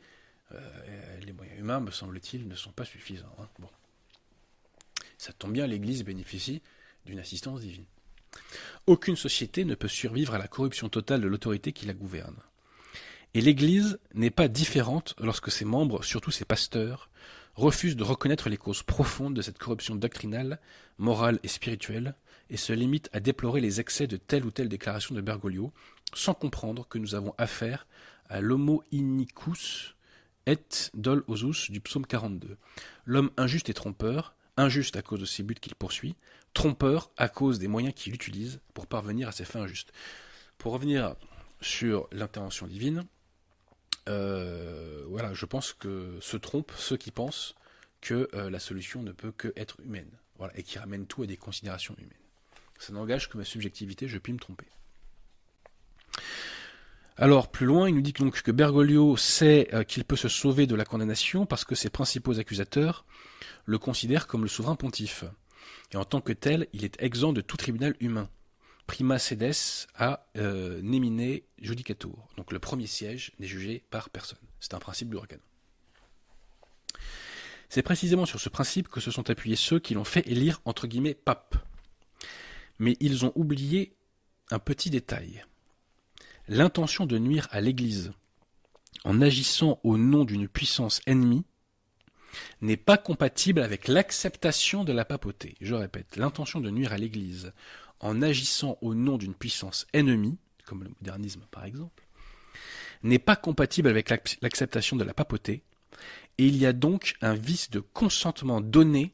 euh, les moyens humains, me semble-t-il, ne sont pas suffisants. Hein. Bon. Ça tombe bien, l'Église bénéficie d'une assistance divine. Aucune société ne peut survivre à la corruption totale de l'autorité qui la gouverne. Et l'Église n'est pas différente lorsque ses membres, surtout ses pasteurs, refuse de reconnaître les causes profondes de cette corruption doctrinale, morale et spirituelle, et se limite à déplorer les excès de telle ou telle déclaration de Bergoglio, sans comprendre que nous avons affaire à l'homo inicus et dol osus du psaume 42. L'homme injuste et trompeur, injuste à cause de ses buts qu'il poursuit, trompeur à cause des moyens qu'il utilise pour parvenir à ses fins injustes. Pour revenir sur l'intervention divine, euh, voilà, je pense que se trompent ceux qui pensent que euh, la solution ne peut que être humaine, voilà, et qui ramènent tout à des considérations humaines. Ça n'engage que ma subjectivité, je puis me tromper. Alors, plus loin, il nous dit donc que Bergoglio sait euh, qu'il peut se sauver de la condamnation parce que ses principaux accusateurs le considèrent comme le souverain pontife. Et en tant que tel, il est exempt de tout tribunal humain prima sedes a euh, judicatur. Donc le premier siège n'est jugé par personne. C'est un principe du canon. C'est précisément sur ce principe que se sont appuyés ceux qui l'ont fait élire entre guillemets pape. Mais ils ont oublié un petit détail. L'intention de nuire à l'Église en agissant au nom d'une puissance ennemie n'est pas compatible avec l'acceptation de la papauté. Je répète, l'intention de nuire à l'Église en agissant au nom d'une puissance ennemie, comme le modernisme par exemple, n'est pas compatible avec l'acceptation de la papauté, et il y a donc un vice de consentement donné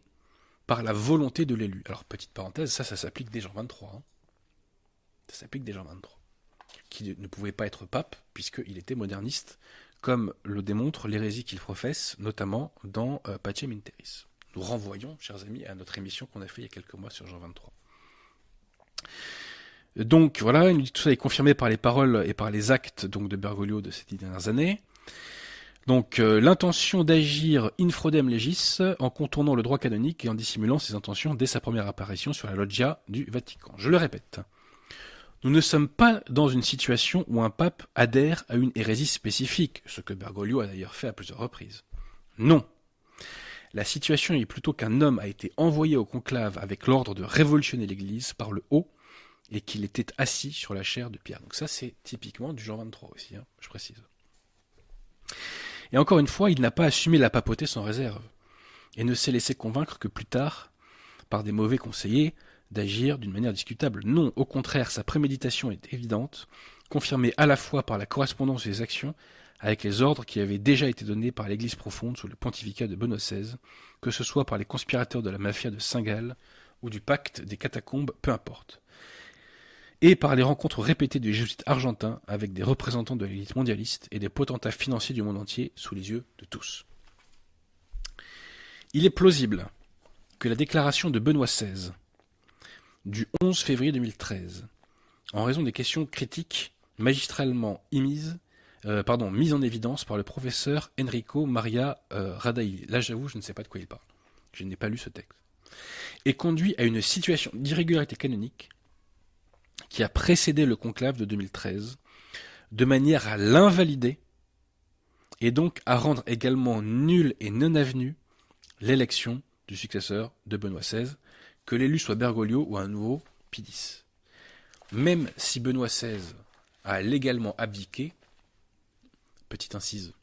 par la volonté de l'élu. Alors, petite parenthèse, ça, ça s'applique déjà en 23. Ça s'applique déjà en 23. qui ne pouvait pas être pape, puisqu'il était moderniste, comme le démontre l'hérésie qu'il professe, notamment dans euh, Pace Minteris. Nous renvoyons, chers amis, à notre émission qu'on a fait il y a quelques mois sur Jean 23. Donc voilà, tout ça est confirmé par les paroles et par les actes donc de Bergoglio de ces dix dernières années. Donc euh, l'intention d'agir in fraudem legis en contournant le droit canonique et en dissimulant ses intentions dès sa première apparition sur la loggia du Vatican. Je le répète. Nous ne sommes pas dans une situation où un pape adhère à une hérésie spécifique, ce que Bergoglio a d'ailleurs fait à plusieurs reprises. Non. La situation est plutôt qu'un homme a été envoyé au conclave avec l'ordre de révolutionner l'Église par le haut et qu'il était assis sur la chair de Pierre. Donc ça c'est typiquement du Jean 23 aussi, hein, je précise. Et encore une fois, il n'a pas assumé la papauté sans réserve, et ne s'est laissé convaincre que plus tard, par des mauvais conseillers, d'agir d'une manière discutable. Non, au contraire, sa préméditation est évidente, confirmée à la fois par la correspondance des actions avec les ordres qui avaient déjà été donnés par l'Église profonde sous le pontificat de Benoît XVI, que ce soit par les conspirateurs de la mafia de Saint-Gall ou du pacte des catacombes, peu importe, et par les rencontres répétées des jésuites argentins avec des représentants de l'élite mondialiste et des potentats financiers du monde entier sous les yeux de tous. Il est plausible que la déclaration de Benoît XVI du 11 février 2013, en raison des questions critiques magistralement émises, euh, pardon, mises en évidence par le professeur Enrico Maria euh, Là, j'avoue, je ne sais pas de quoi il parle. Je n'ai pas lu ce texte. Et conduit à une situation d'irrégularité canonique qui a précédé le conclave de 2013, de manière à l'invalider et donc à rendre également nulle et non avenue l'élection du successeur de Benoît XVI, que l'élu soit Bergoglio ou un nouveau Pidis. Même si Benoît XVI a légalement abdiqué, petite incise,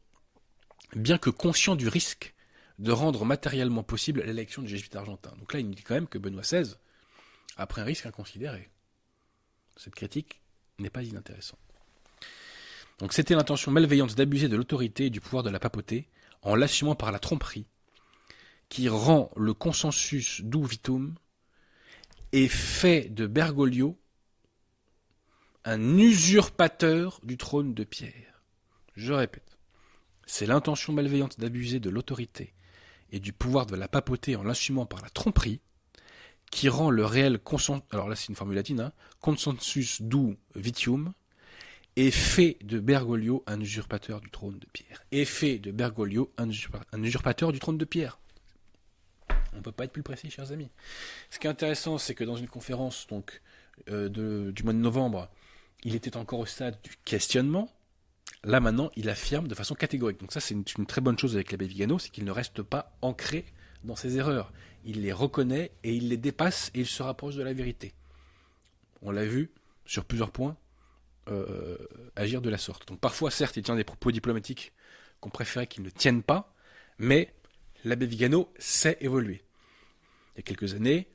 bien que conscient du risque de rendre matériellement possible l'élection du jésuite argentin. Donc là, il nous dit quand même que Benoît XVI a pris un risque inconsidéré. Cette critique n'est pas inintéressante. Donc c'était l'intention malveillante d'abuser de l'autorité et du pouvoir de la papauté en l'assumant par la tromperie, qui rend le consensus du vitum et fait de Bergoglio un usurpateur du trône de Pierre. Je répète, c'est l'intention malveillante d'abuser de l'autorité et du pouvoir de la papauté en l'assumant par la tromperie qui rend le réel consensus, alors là c'est une formule latine, hein, consensus du vitium, et fait de Bergoglio un usurpateur du trône de Pierre. Et de Bergoglio un, usurpateur du trône de Pierre. On ne peut pas être plus précis, chers amis. Ce qui est intéressant, c'est que dans une conférence donc euh, du mois de novembre, il était encore au stade du questionnement. Là maintenant, il affirme de façon catégorique. Donc ça, c'est une, très bonne chose avec l'abbé Vigano, c'est qu'il ne reste pas ancré dans ses erreurs. Il les reconnaît et il les dépasse et il se rapproche de la vérité. On l'a vu sur plusieurs points euh, agir de la sorte. Donc parfois, certes, il tient des propos diplomatiques qu'on préférait qu'il ne tienne pas, mais l'abbé Vigano sait évoluer. Il y a quelques années,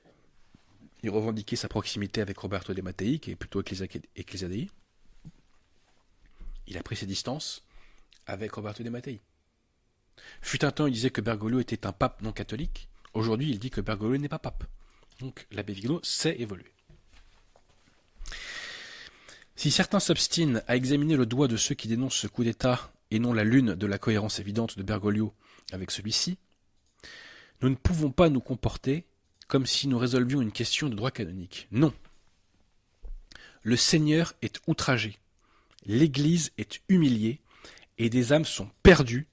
il revendiquait sa proximité avec Roberto De Mattei, qui est plutôt ecclésiadei. Il a pris ses distances avec Roberto De Mattei. Fut un temps, il disait que Bergoglio était un pape non catholique. Aujourd'hui, il dit que Bergoglio n'est pas pape. Donc l'abbé Vigano sait évoluer. Si certains s'obstinent à examiner le doigt de ceux qui dénoncent ce coup d'État et non la lune de la cohérence évidente de Bergoglio avec celui-ci, nous ne pouvons pas nous comporter comme si nous résolvions une question de droit canonique. Non. Le Seigneur est outragé, l'Église est humiliée, et des âmes sont perdues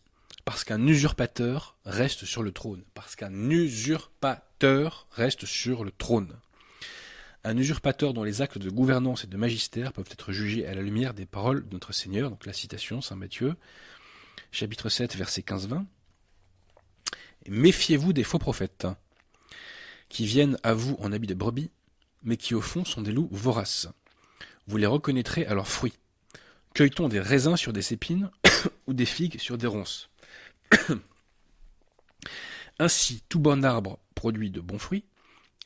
parce qu'un usurpateur reste sur le trône. Parce qu'un usurpateur reste sur le trône. Un usurpateur dont les actes de gouvernance et de magistère peuvent être jugés à la lumière des paroles de notre Seigneur, donc la citation, Saint Matthieu, chapitre 7, verset 15-20. Méfiez-vous des faux prophètes, qui viennent à vous en habit de brebis, mais qui au fond sont des loups voraces. Vous les reconnaîtrez à leurs fruits. Cueille-t-on des raisins sur des épines ou des figues sur des ronces Ainsi, tout bon arbre produit de bons fruits,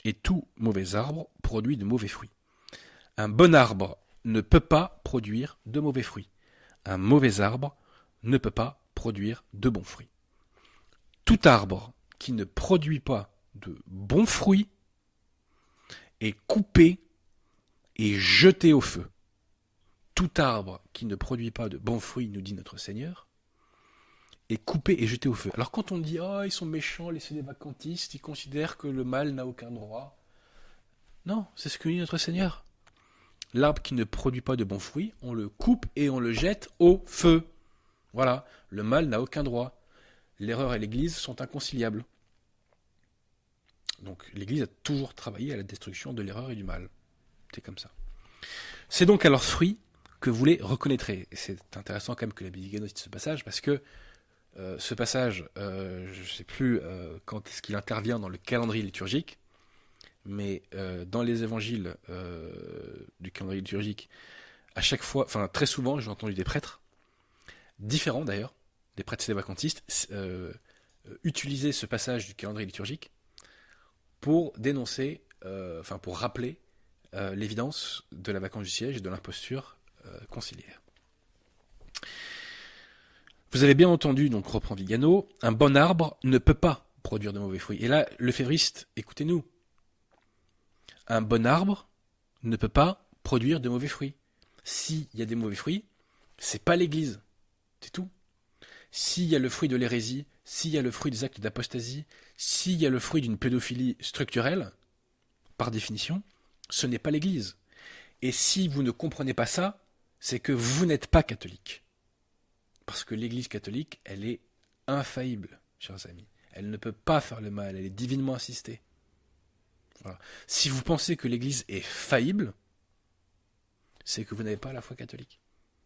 et tout mauvais arbre produit de mauvais fruits. Un bon arbre ne peut pas produire de mauvais fruits. Un mauvais arbre ne peut pas produire de bons fruits. Tout arbre qui ne produit pas de bons fruits est coupé et jeté au feu. Tout arbre qui ne produit pas de bons fruits, nous dit notre Seigneur, est coupé et jeté au feu. Alors quand on dit oh ils sont méchants, laissez des vacantistes, ils considèrent que le mal n'a aucun droit. Non, c'est ce que dit notre Seigneur. L'arbre qui ne produit pas de bons fruits, on le coupe et on le jette au feu. Voilà, le mal n'a aucun droit. L'erreur et l'Église sont inconciliables. Donc l'Église a toujours travaillé à la destruction de l'erreur et du mal. C'est comme ça. C'est donc à leurs fruits que vous les reconnaîtrez. C'est intéressant quand même que la Bible cite ce passage parce que euh, ce passage, euh, je ne sais plus euh, quand est-ce qu'il intervient dans le calendrier liturgique, mais dans les évangiles du calendrier liturgique, à chaque fois, enfin très souvent, j'ai entendu des prêtres, différents d'ailleurs, des prêtres vacantistes, utiliser ce passage du calendrier liturgique pour dénoncer, enfin pour rappeler l'évidence de la vacance du siège et de l'imposture conciliaire. Vous avez bien entendu, donc reprend Vigano, un bon arbre ne peut pas produire de mauvais fruits. Et là, le févriste, écoutez-nous. Un bon arbre ne peut pas produire de mauvais fruits. S'il y a des mauvais fruits, c'est pas l'Église. C'est tout. S'il y a le fruit de l'hérésie, s'il y a le fruit des actes d'apostasie, s'il y a le fruit d'une pédophilie structurelle, par définition, ce n'est pas l'Église. Et si vous ne comprenez pas ça, c'est que vous n'êtes pas catholique. Parce que l'Église catholique, elle est infaillible, chers amis. Elle ne peut pas faire le mal, elle est divinement assistée. Si vous pensez que l'Église est faillible, c'est que vous n'avez pas la foi catholique.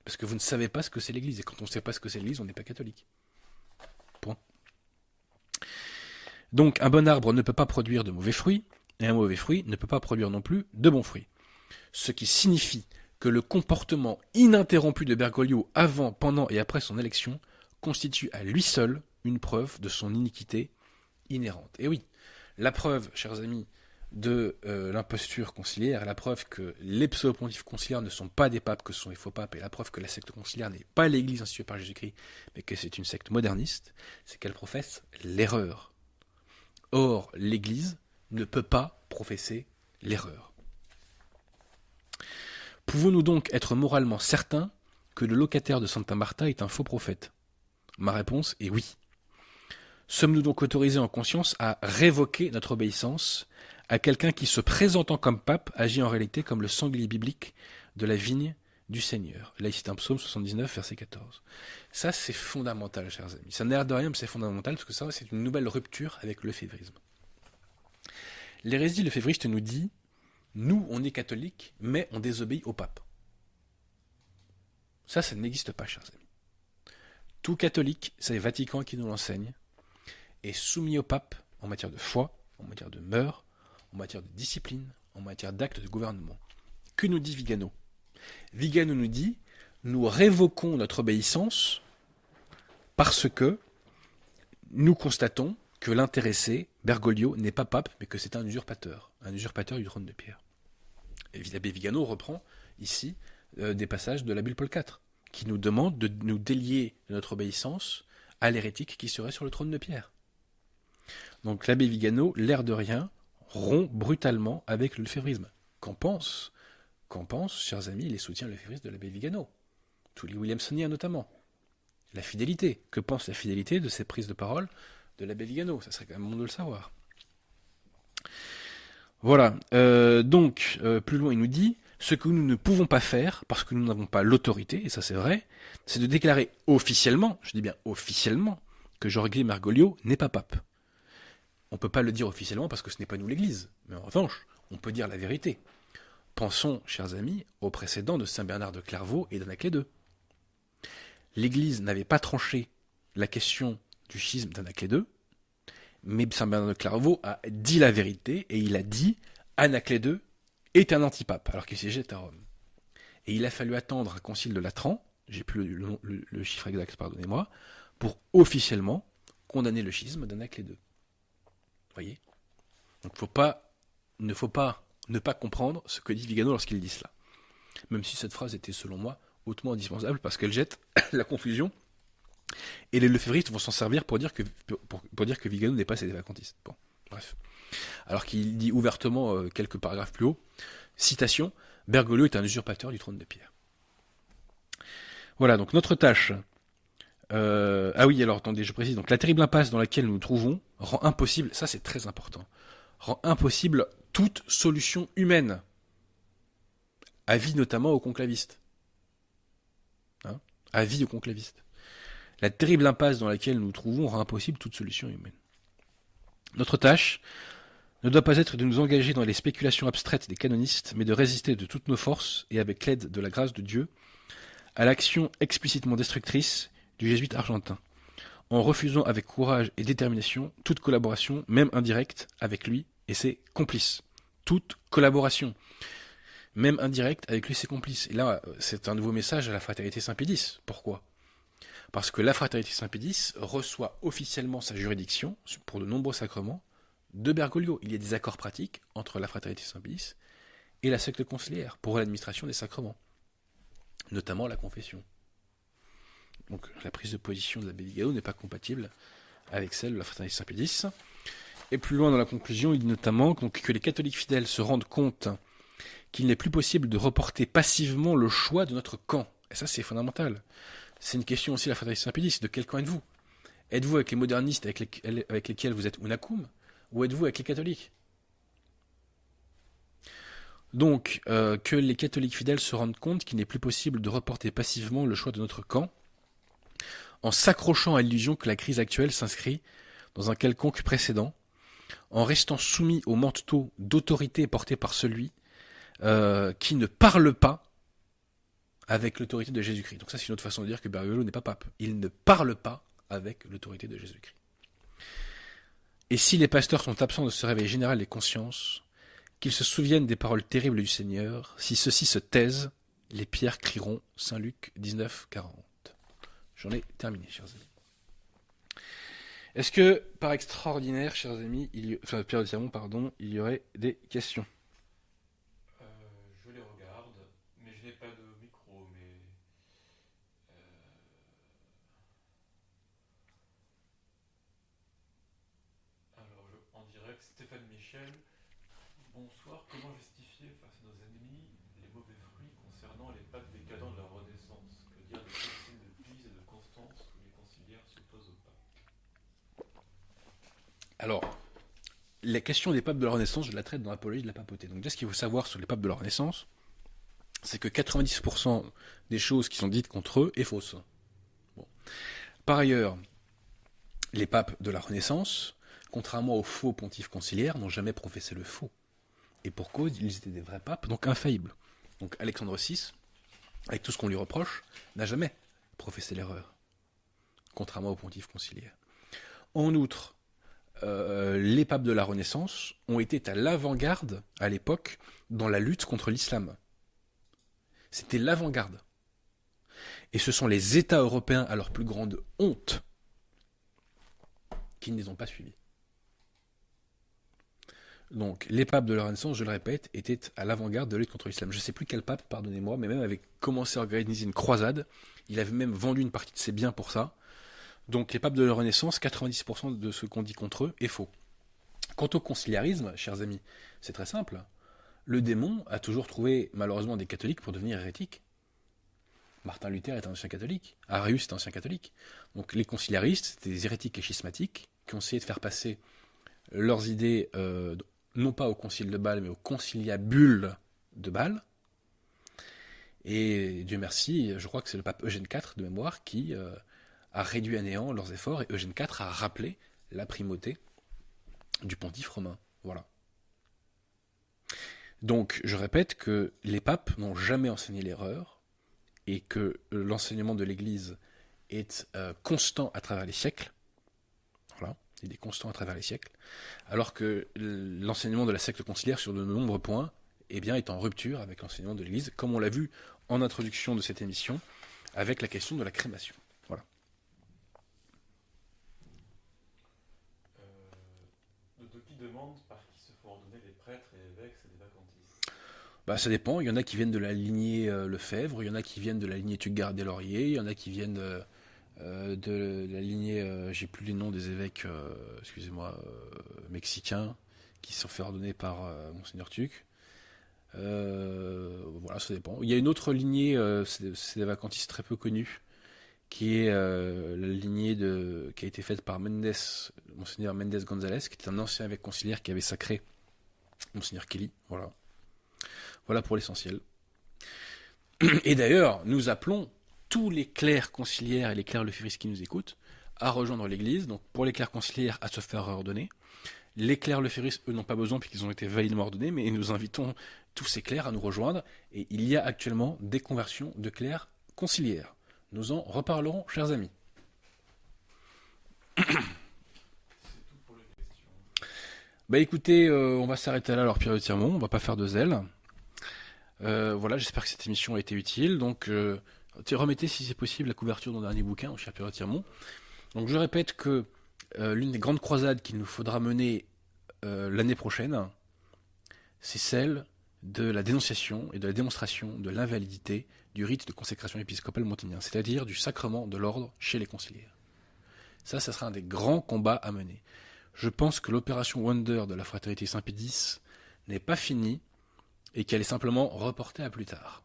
Parce que vous ne savez pas ce que c'est l'Église. Et quand on ne sait pas ce que c'est l'Église, on n'est pas catholique. Point. Donc un bon arbre ne peut pas produire de mauvais fruits, et un mauvais fruit ne peut pas produire non plus de bons fruits. Ce qui signifie que le comportement ininterrompu de Bergoglio avant, pendant et après son élection constitue à lui seul une preuve de son iniquité inhérente. Et oui, la preuve, chers amis, de euh, l'imposture conciliaire, la preuve que les pseudo-pontifes conciliaires ne sont pas des papes, que ce sont les faux papes, et la preuve que la secte conciliaire n'est pas l'église instituée par Jésus-Christ, mais que c'est une secte moderniste, c'est qu'elle professe l'erreur. Or, l'église ne peut pas professer l'erreur. Pouvons-nous donc être moralement certains que le locataire de Santa Marta est un faux prophète? Ma réponse est oui. Sommes-nous donc autorisés en conscience à révoquer notre obéissance à quelqu'un qui, se présentant comme pape, agit en réalité comme le sanglier biblique de la vigne du Seigneur? Là, ici, c'est un psaume 79, verset 14. Ça, c'est fondamental, chers amis. Ça n'a l'air de rien, mais c'est fondamental, parce que ça, c'est une nouvelle rupture avec le févrisme. L'hérésie févriste nous dit nous, on est catholique, mais on désobéit au pape. Ça, ça n'existe pas, chers amis. Tout catholique, c'est le Vatican qui nous l'enseigne, est soumis au pape en matière de foi, en matière de mœurs, en matière de discipline, en matière d'actes de gouvernement. Que nous dit Vigano? Vigano nous dit nous révoquons notre obéissance parce que nous constatons que l'intéressé, Bergoglio, n'est pas pape, mais que c'est un usurpateur, un usurpateur du trône de pierre. L'abbé Vigano reprend ici euh, des passages de la Bulle Paul IV, qui nous demande de nous délier de notre obéissance à l'hérétique qui serait sur le trône de pierre. Donc l'abbé Vigano, l'air de rien, rompt brutalement avec le. Qu'en pense Qu'en pense, chers amis, les soutiens lefévristes de l'abbé Vigano? Tous les Williamsoniens notamment. La fidélité. Que pense la fidélité de ces prises de parole de l'abbé Vigano Ça serait quand même bon de le savoir. Voilà. Euh, donc, euh, plus loin, il nous dit ce que nous ne pouvons pas faire, parce que nous n'avons pas l'autorité, et ça c'est vrai, c'est de déclarer officiellement, je dis bien officiellement, que Jorge Margolio n'est pas pape. On ne peut pas le dire officiellement parce que ce n'est pas nous l'Église, mais en revanche, on peut dire la vérité. Pensons, chers amis, au précédent de Saint Bernard de Clairvaux et d'Anaclée II. L'Église n'avait pas tranché la question du schisme d'Anaclée II, mais Saint Bernard de Clairvaux a dit la vérité et il a dit Anaclée II est un antipape alors qu'il siégeait à Rome. Et il a fallu attendre un concile de Latran, j'ai plus le, chiffre exact, pardonnez-moi, pour officiellement condamner le schisme d'Anaclée II. Voyez? Donc faut ne faut pas ne pas comprendre ce que dit Vigano lorsqu'il dit cela. Même si cette phrase était selon moi hautement indispensable parce qu'elle jette la confusion et les lefévristes vont s'en servir pour dire que, pour, dire que Vigano n'est pas sédévacantiste. Bon, bref. Alors qu'il dit ouvertement euh, quelques paragraphes plus haut, citation, Bergoglio est un usurpateur du trône de pierre. Voilà, donc notre tâche. Euh, ah oui, alors attendez, je précise. Donc la terrible impasse dans laquelle nous nous trouvons rend impossible, ça c'est très important, rend impossible toute solution humaine. Avis notamment aux conclavistes. Hein? Avis aux conclavistes. La terrible impasse dans laquelle nous nous trouvons rend impossible toute solution humaine. Notre tâche ne doit pas être de nous engager dans les spéculations abstraites des canonistes, mais de résister de toutes nos forces, et avec l'aide de la grâce de Dieu, à l'action explicitement destructrice du jésuite argentin, en refusant avec courage et détermination toute collaboration, même indirecte, avec lui et ses complices. Toute collaboration, même indirecte, avec lui et ses complices. Et là, c'est un nouveau message à la fraternité Saint-Pédis. Pourquoi? Parce que la fraternité Saint-Pédis reçoit officiellement sa juridiction, pour de nombreux sacrements, de Bergoglio. Il y a des accords pratiques entre la fraternité Saint-Pédis et la secte conciliaire pour l'administration des sacrements, notamment la confession. Donc la prise de position de la Belligao n'est pas compatible avec celle de la fraternité Saint-Pédis. Et plus loin dans la conclusion, il dit notamment que les catholiques fidèles se rendent compte qu'il n'est plus possible de reporter passivement le choix de notre camp. Et ça, c'est fondamental. C'est une question aussi la fraternité Saint-Pédis. De quel camp êtes-vous? Êtes-vous avec les modernistes avec, avec lesquels vous êtes unacum Ou êtes-vous avec les catholiques? Donc, euh, que les catholiques fidèles se rendent compte qu'il n'est plus possible de reporter passivement le choix de notre camp, en s'accrochant à l'illusion que la crise actuelle s'inscrit dans un quelconque précédent, en restant soumis au manteau d'autorité porté par celui euh, qui ne parle pas avec l'autorité de Jésus-Christ. Donc ça, c'est une autre façon de dire que Bergoglio n'est pas pape. Il ne parle pas avec l'autorité de Jésus-Christ. Et si les pasteurs sont absents de ce réveil général des consciences, qu'ils se souviennent des paroles terribles du Seigneur, si ceux-ci se taisent, les pierres crieront. Saint Luc 19, 40. J'en ai terminé, chers amis. Est-ce que, par extraordinaire, chers amis, il y... enfin, Pierre de pardon, il y aurait des questions euh, Je les regarde, mais je n'ai pas de micro, mais... Euh... Alors, je... en direct, Stéphane Michel, bonsoir, comment justifier face à nos ennemis les mauvais fruits concernant les papes décadents de la Renaissance? Que dire des conciles de Pise et de Constance où les conciliaires s'opposent au pape Alors, la question des papes de la Renaissance, je la traite dans l'apologie de la papauté. Donc, déjà, ce qu'il faut savoir sur les papes de la Renaissance, c'est que 90% des choses qui sont dites contre eux est fausse. Bon. Par ailleurs, les papes de la Renaissance, contrairement aux faux pontifes conciliaires, n'ont jamais professé le faux. Et pour cause, ils étaient des vrais papes, donc infaillibles. Donc Alexandre VI, avec tout ce qu'on lui reproche, n'a jamais professé l'erreur, contrairement aux pontifes conciliaires. En outre, euh, les papes de la Renaissance ont été à l'avant-garde à l'époque dans la lutte contre l'islam. C'était l'avant-garde. Et ce sont les États européens, à leur plus grande honte, qui ne les ont pas suivis. Donc, les papes de la Renaissance, je le répète, étaient à l'avant-garde de la lutte contre l'islam. Je ne sais plus quel pape, pardonnez-moi, mais même avait commencé à organiser une croisade. Il avait même vendu une partie de ses biens pour ça. Donc, les papes de la Renaissance, 90% de ce qu'on dit contre eux est faux. Quant au conciliarisme, chers amis, c'est très simple. Le démon a toujours trouvé, malheureusement, des catholiques pour devenir hérétiques. Martin Luther est un ancien catholique. Arius est un ancien catholique. Donc, les conciliaristes, c'était des hérétiques et schismatiques qui ont essayé de faire passer leurs idées euh, non pas au concile de Bâle, mais au conciliabule de Bâle. Et Dieu merci, je crois que c'est le pape Eugène IV de mémoire qui euh, a réduit à néant leurs efforts, et Eugène IV a rappelé la primauté du pontife romain. Voilà. Donc, je répète que les papes n'ont jamais enseigné l'erreur, et que l'enseignement de l'Église est euh, constant à travers les siècles. Il est constant à travers les siècles, alors que l'enseignement de la secte conciliaire sur de nombreux points eh bien, est en rupture avec l'enseignement de l'Église, comme on l'a vu en introduction de cette émission, avec la question de la crémation. Voilà. Euh, qui demande par qui se font ordonner les prêtres et évêques et des vacantistes bah, Ça dépend. Il y en a qui viennent de la lignée euh, Lefebvre, il y en a qui viennent de la lignée Tugard des Lauriers, il y en a qui viennent de euh, de la lignée, euh, j'ai plus les noms des évêques, euh, excusez-moi, mexicains, qui sont fait ordonner par Monseigneur Tuc. voilà, ça dépend. Il y a une autre lignée, c'est des vacantistes très peu connus, qui est la lignée de, qui a été faite par Mendes, Monseigneur Mendes Gonzalez, qui est un ancien évêque conciliaire qui avait sacré Monseigneur Kelly. Voilà. Voilà pour l'essentiel. Et d'ailleurs, nous appelons tous les clercs conciliaires et les clercs leféristes qui nous écoutent à rejoindre l'Église. Donc pour les clercs conciliaires, à se faire ordonner. Les clercs leféristes, eux, n'ont pas besoin puisqu'ils ont été validement ordonnés, mais nous invitons tous ces clercs à nous rejoindre. Et il y a actuellement des conversions de clercs conciliaires. Nous en reparlerons, chers amis. Bah écoutez, euh, on va s'arrêter là alors Tirmont, on va pas faire de zèle. Euh, voilà, j'espère que cette émission a été utile. Donc euh, remettez si c'est possible la couverture d'un dernier bouquin, cher Pierre de Tirmont. Donc je répète que l'une des grandes croisades qu'il nous faudra mener l'année prochaine, c'est celle de la dénonciation et de la démonstration de l'invalidité du rite de consécration épiscopale montagnien, c'est-à-dire du sacrement de l'ordre chez les conciliaires. Ça, ça sera un des grands combats à mener je pense que l'opération Wonder de la fraternité Saint-Pédis n'est pas finie et qu'elle est simplement reportée à plus tard.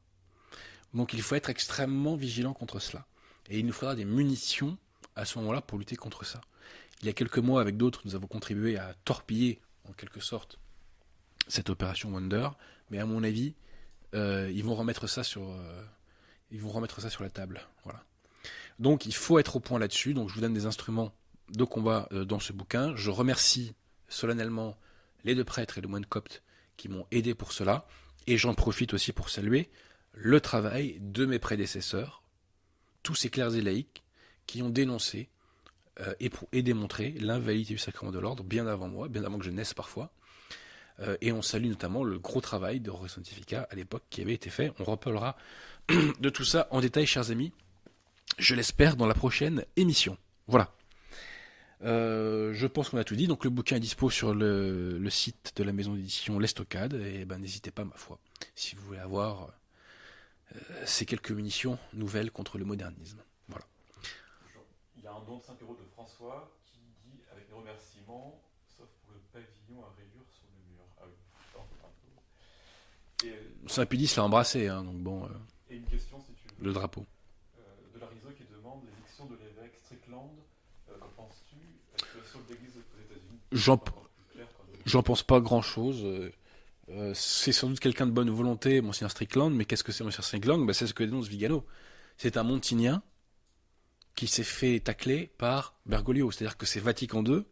Donc il faut être extrêmement vigilant contre cela. Et il nous faudra des munitions à ce moment-là pour lutter contre ça. Il y a quelques mois, avec d'autres, nous avons contribué à torpiller, en quelque sorte, cette opération Wonder. Mais à mon avis, euh, ils vont remettre ça sur, euh, ils vont remettre ça sur la table. Voilà. Donc il faut être au point là-dessus. Donc je vous donne des instruments de combat euh, dans ce bouquin. Je remercie solennellement les deux prêtres et le moine copte qui m'ont aidé pour cela. Et j'en profite aussi pour saluer le travail de mes prédécesseurs, tous ces clercs et laïcs qui ont dénoncé euh, et, démontré l'invalidité du sacrement de l'ordre bien avant moi, bien avant que je naisse parfois. Euh, et on salue notamment le gros travail de Sanctificat à l'époque qui avait été fait. On reparlera de tout ça en détail, chers amis. Je l'espère dans la prochaine émission. Voilà. Euh, je pense qu'on a tout dit. Donc le bouquin est dispo sur le, site de la maison d'édition L'Estocade. Et ben n'hésitez pas, ma foi, si vous voulez avoir ces quelques munitions nouvelles contre le modernisme. Voilà. Il y a un don de 5 euros de François qui dit avec mes remerciements, sauf pour le pavillon à rayures sur le mur. Ah oui. Euh, Saint-Pédis l'a embrassé, hein, donc bon. et une question si tu veux. Le drapeau. de la Riso qui demande l'éviction de l'évêque Strickland J'en pense pas grand chose. Euh, c'est sans doute quelqu'un de bonne volonté, Monsieur Strickland, mais qu'est-ce que c'est Monsieur Strickland? Bah, C'est ce que dénonce Vigano. C'est un Montignien qui s'est fait tacler par Bergoglio, c'est-à-dire que c'est Vatican II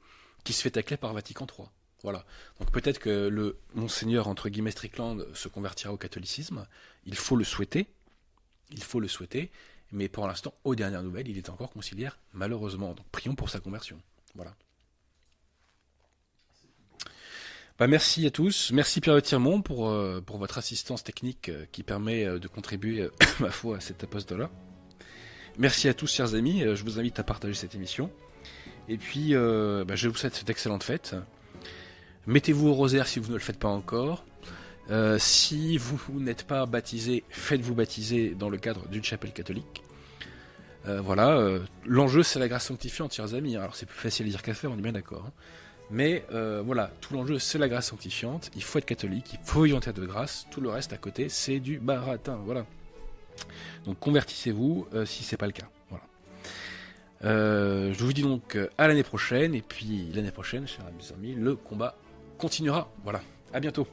qui se fait tacler par Vatican III. Voilà. Donc peut-être que le Monseigneur, entre guillemets, Strickland se convertira au catholicisme. Il faut le souhaiter. Il faut le souhaiter. Mais pour l'instant, aux dernières nouvelles, il est encore conciliaire, malheureusement. Donc prions pour sa conversion. Voilà. Bah, merci à tous. Merci Pierre Tirmont pour, euh, pour votre assistance technique euh, qui permet euh, de contribuer, ma foi, à cet apostolat. Merci à tous, chers amis. je vous invite à partager cette émission. Et puis, bah, je vous souhaite d'excellentes fêtes. Mettez-vous au rosaire si vous ne le faites pas encore. si vous n'êtes pas baptisé, faites-vous baptiser dans le cadre d'une chapelle catholique. voilà, l'enjeu c'est la grâce sanctifiante, chers amis. Alors c'est plus facile à dire qu'à faire, on est bien d'accord. Hein. Mais euh, voilà, tout l'enjeu c'est la grâce sanctifiante. Il faut être catholique, il faut y entrer de grâce. Tout le reste à côté, c'est du baratin. Voilà. Donc convertissez-vous euh, si c'est pas le cas. Voilà. Euh, je vous dis donc à l'année prochaine. Et puis l'année prochaine, chers amis, le combat continuera. Voilà. À bientôt.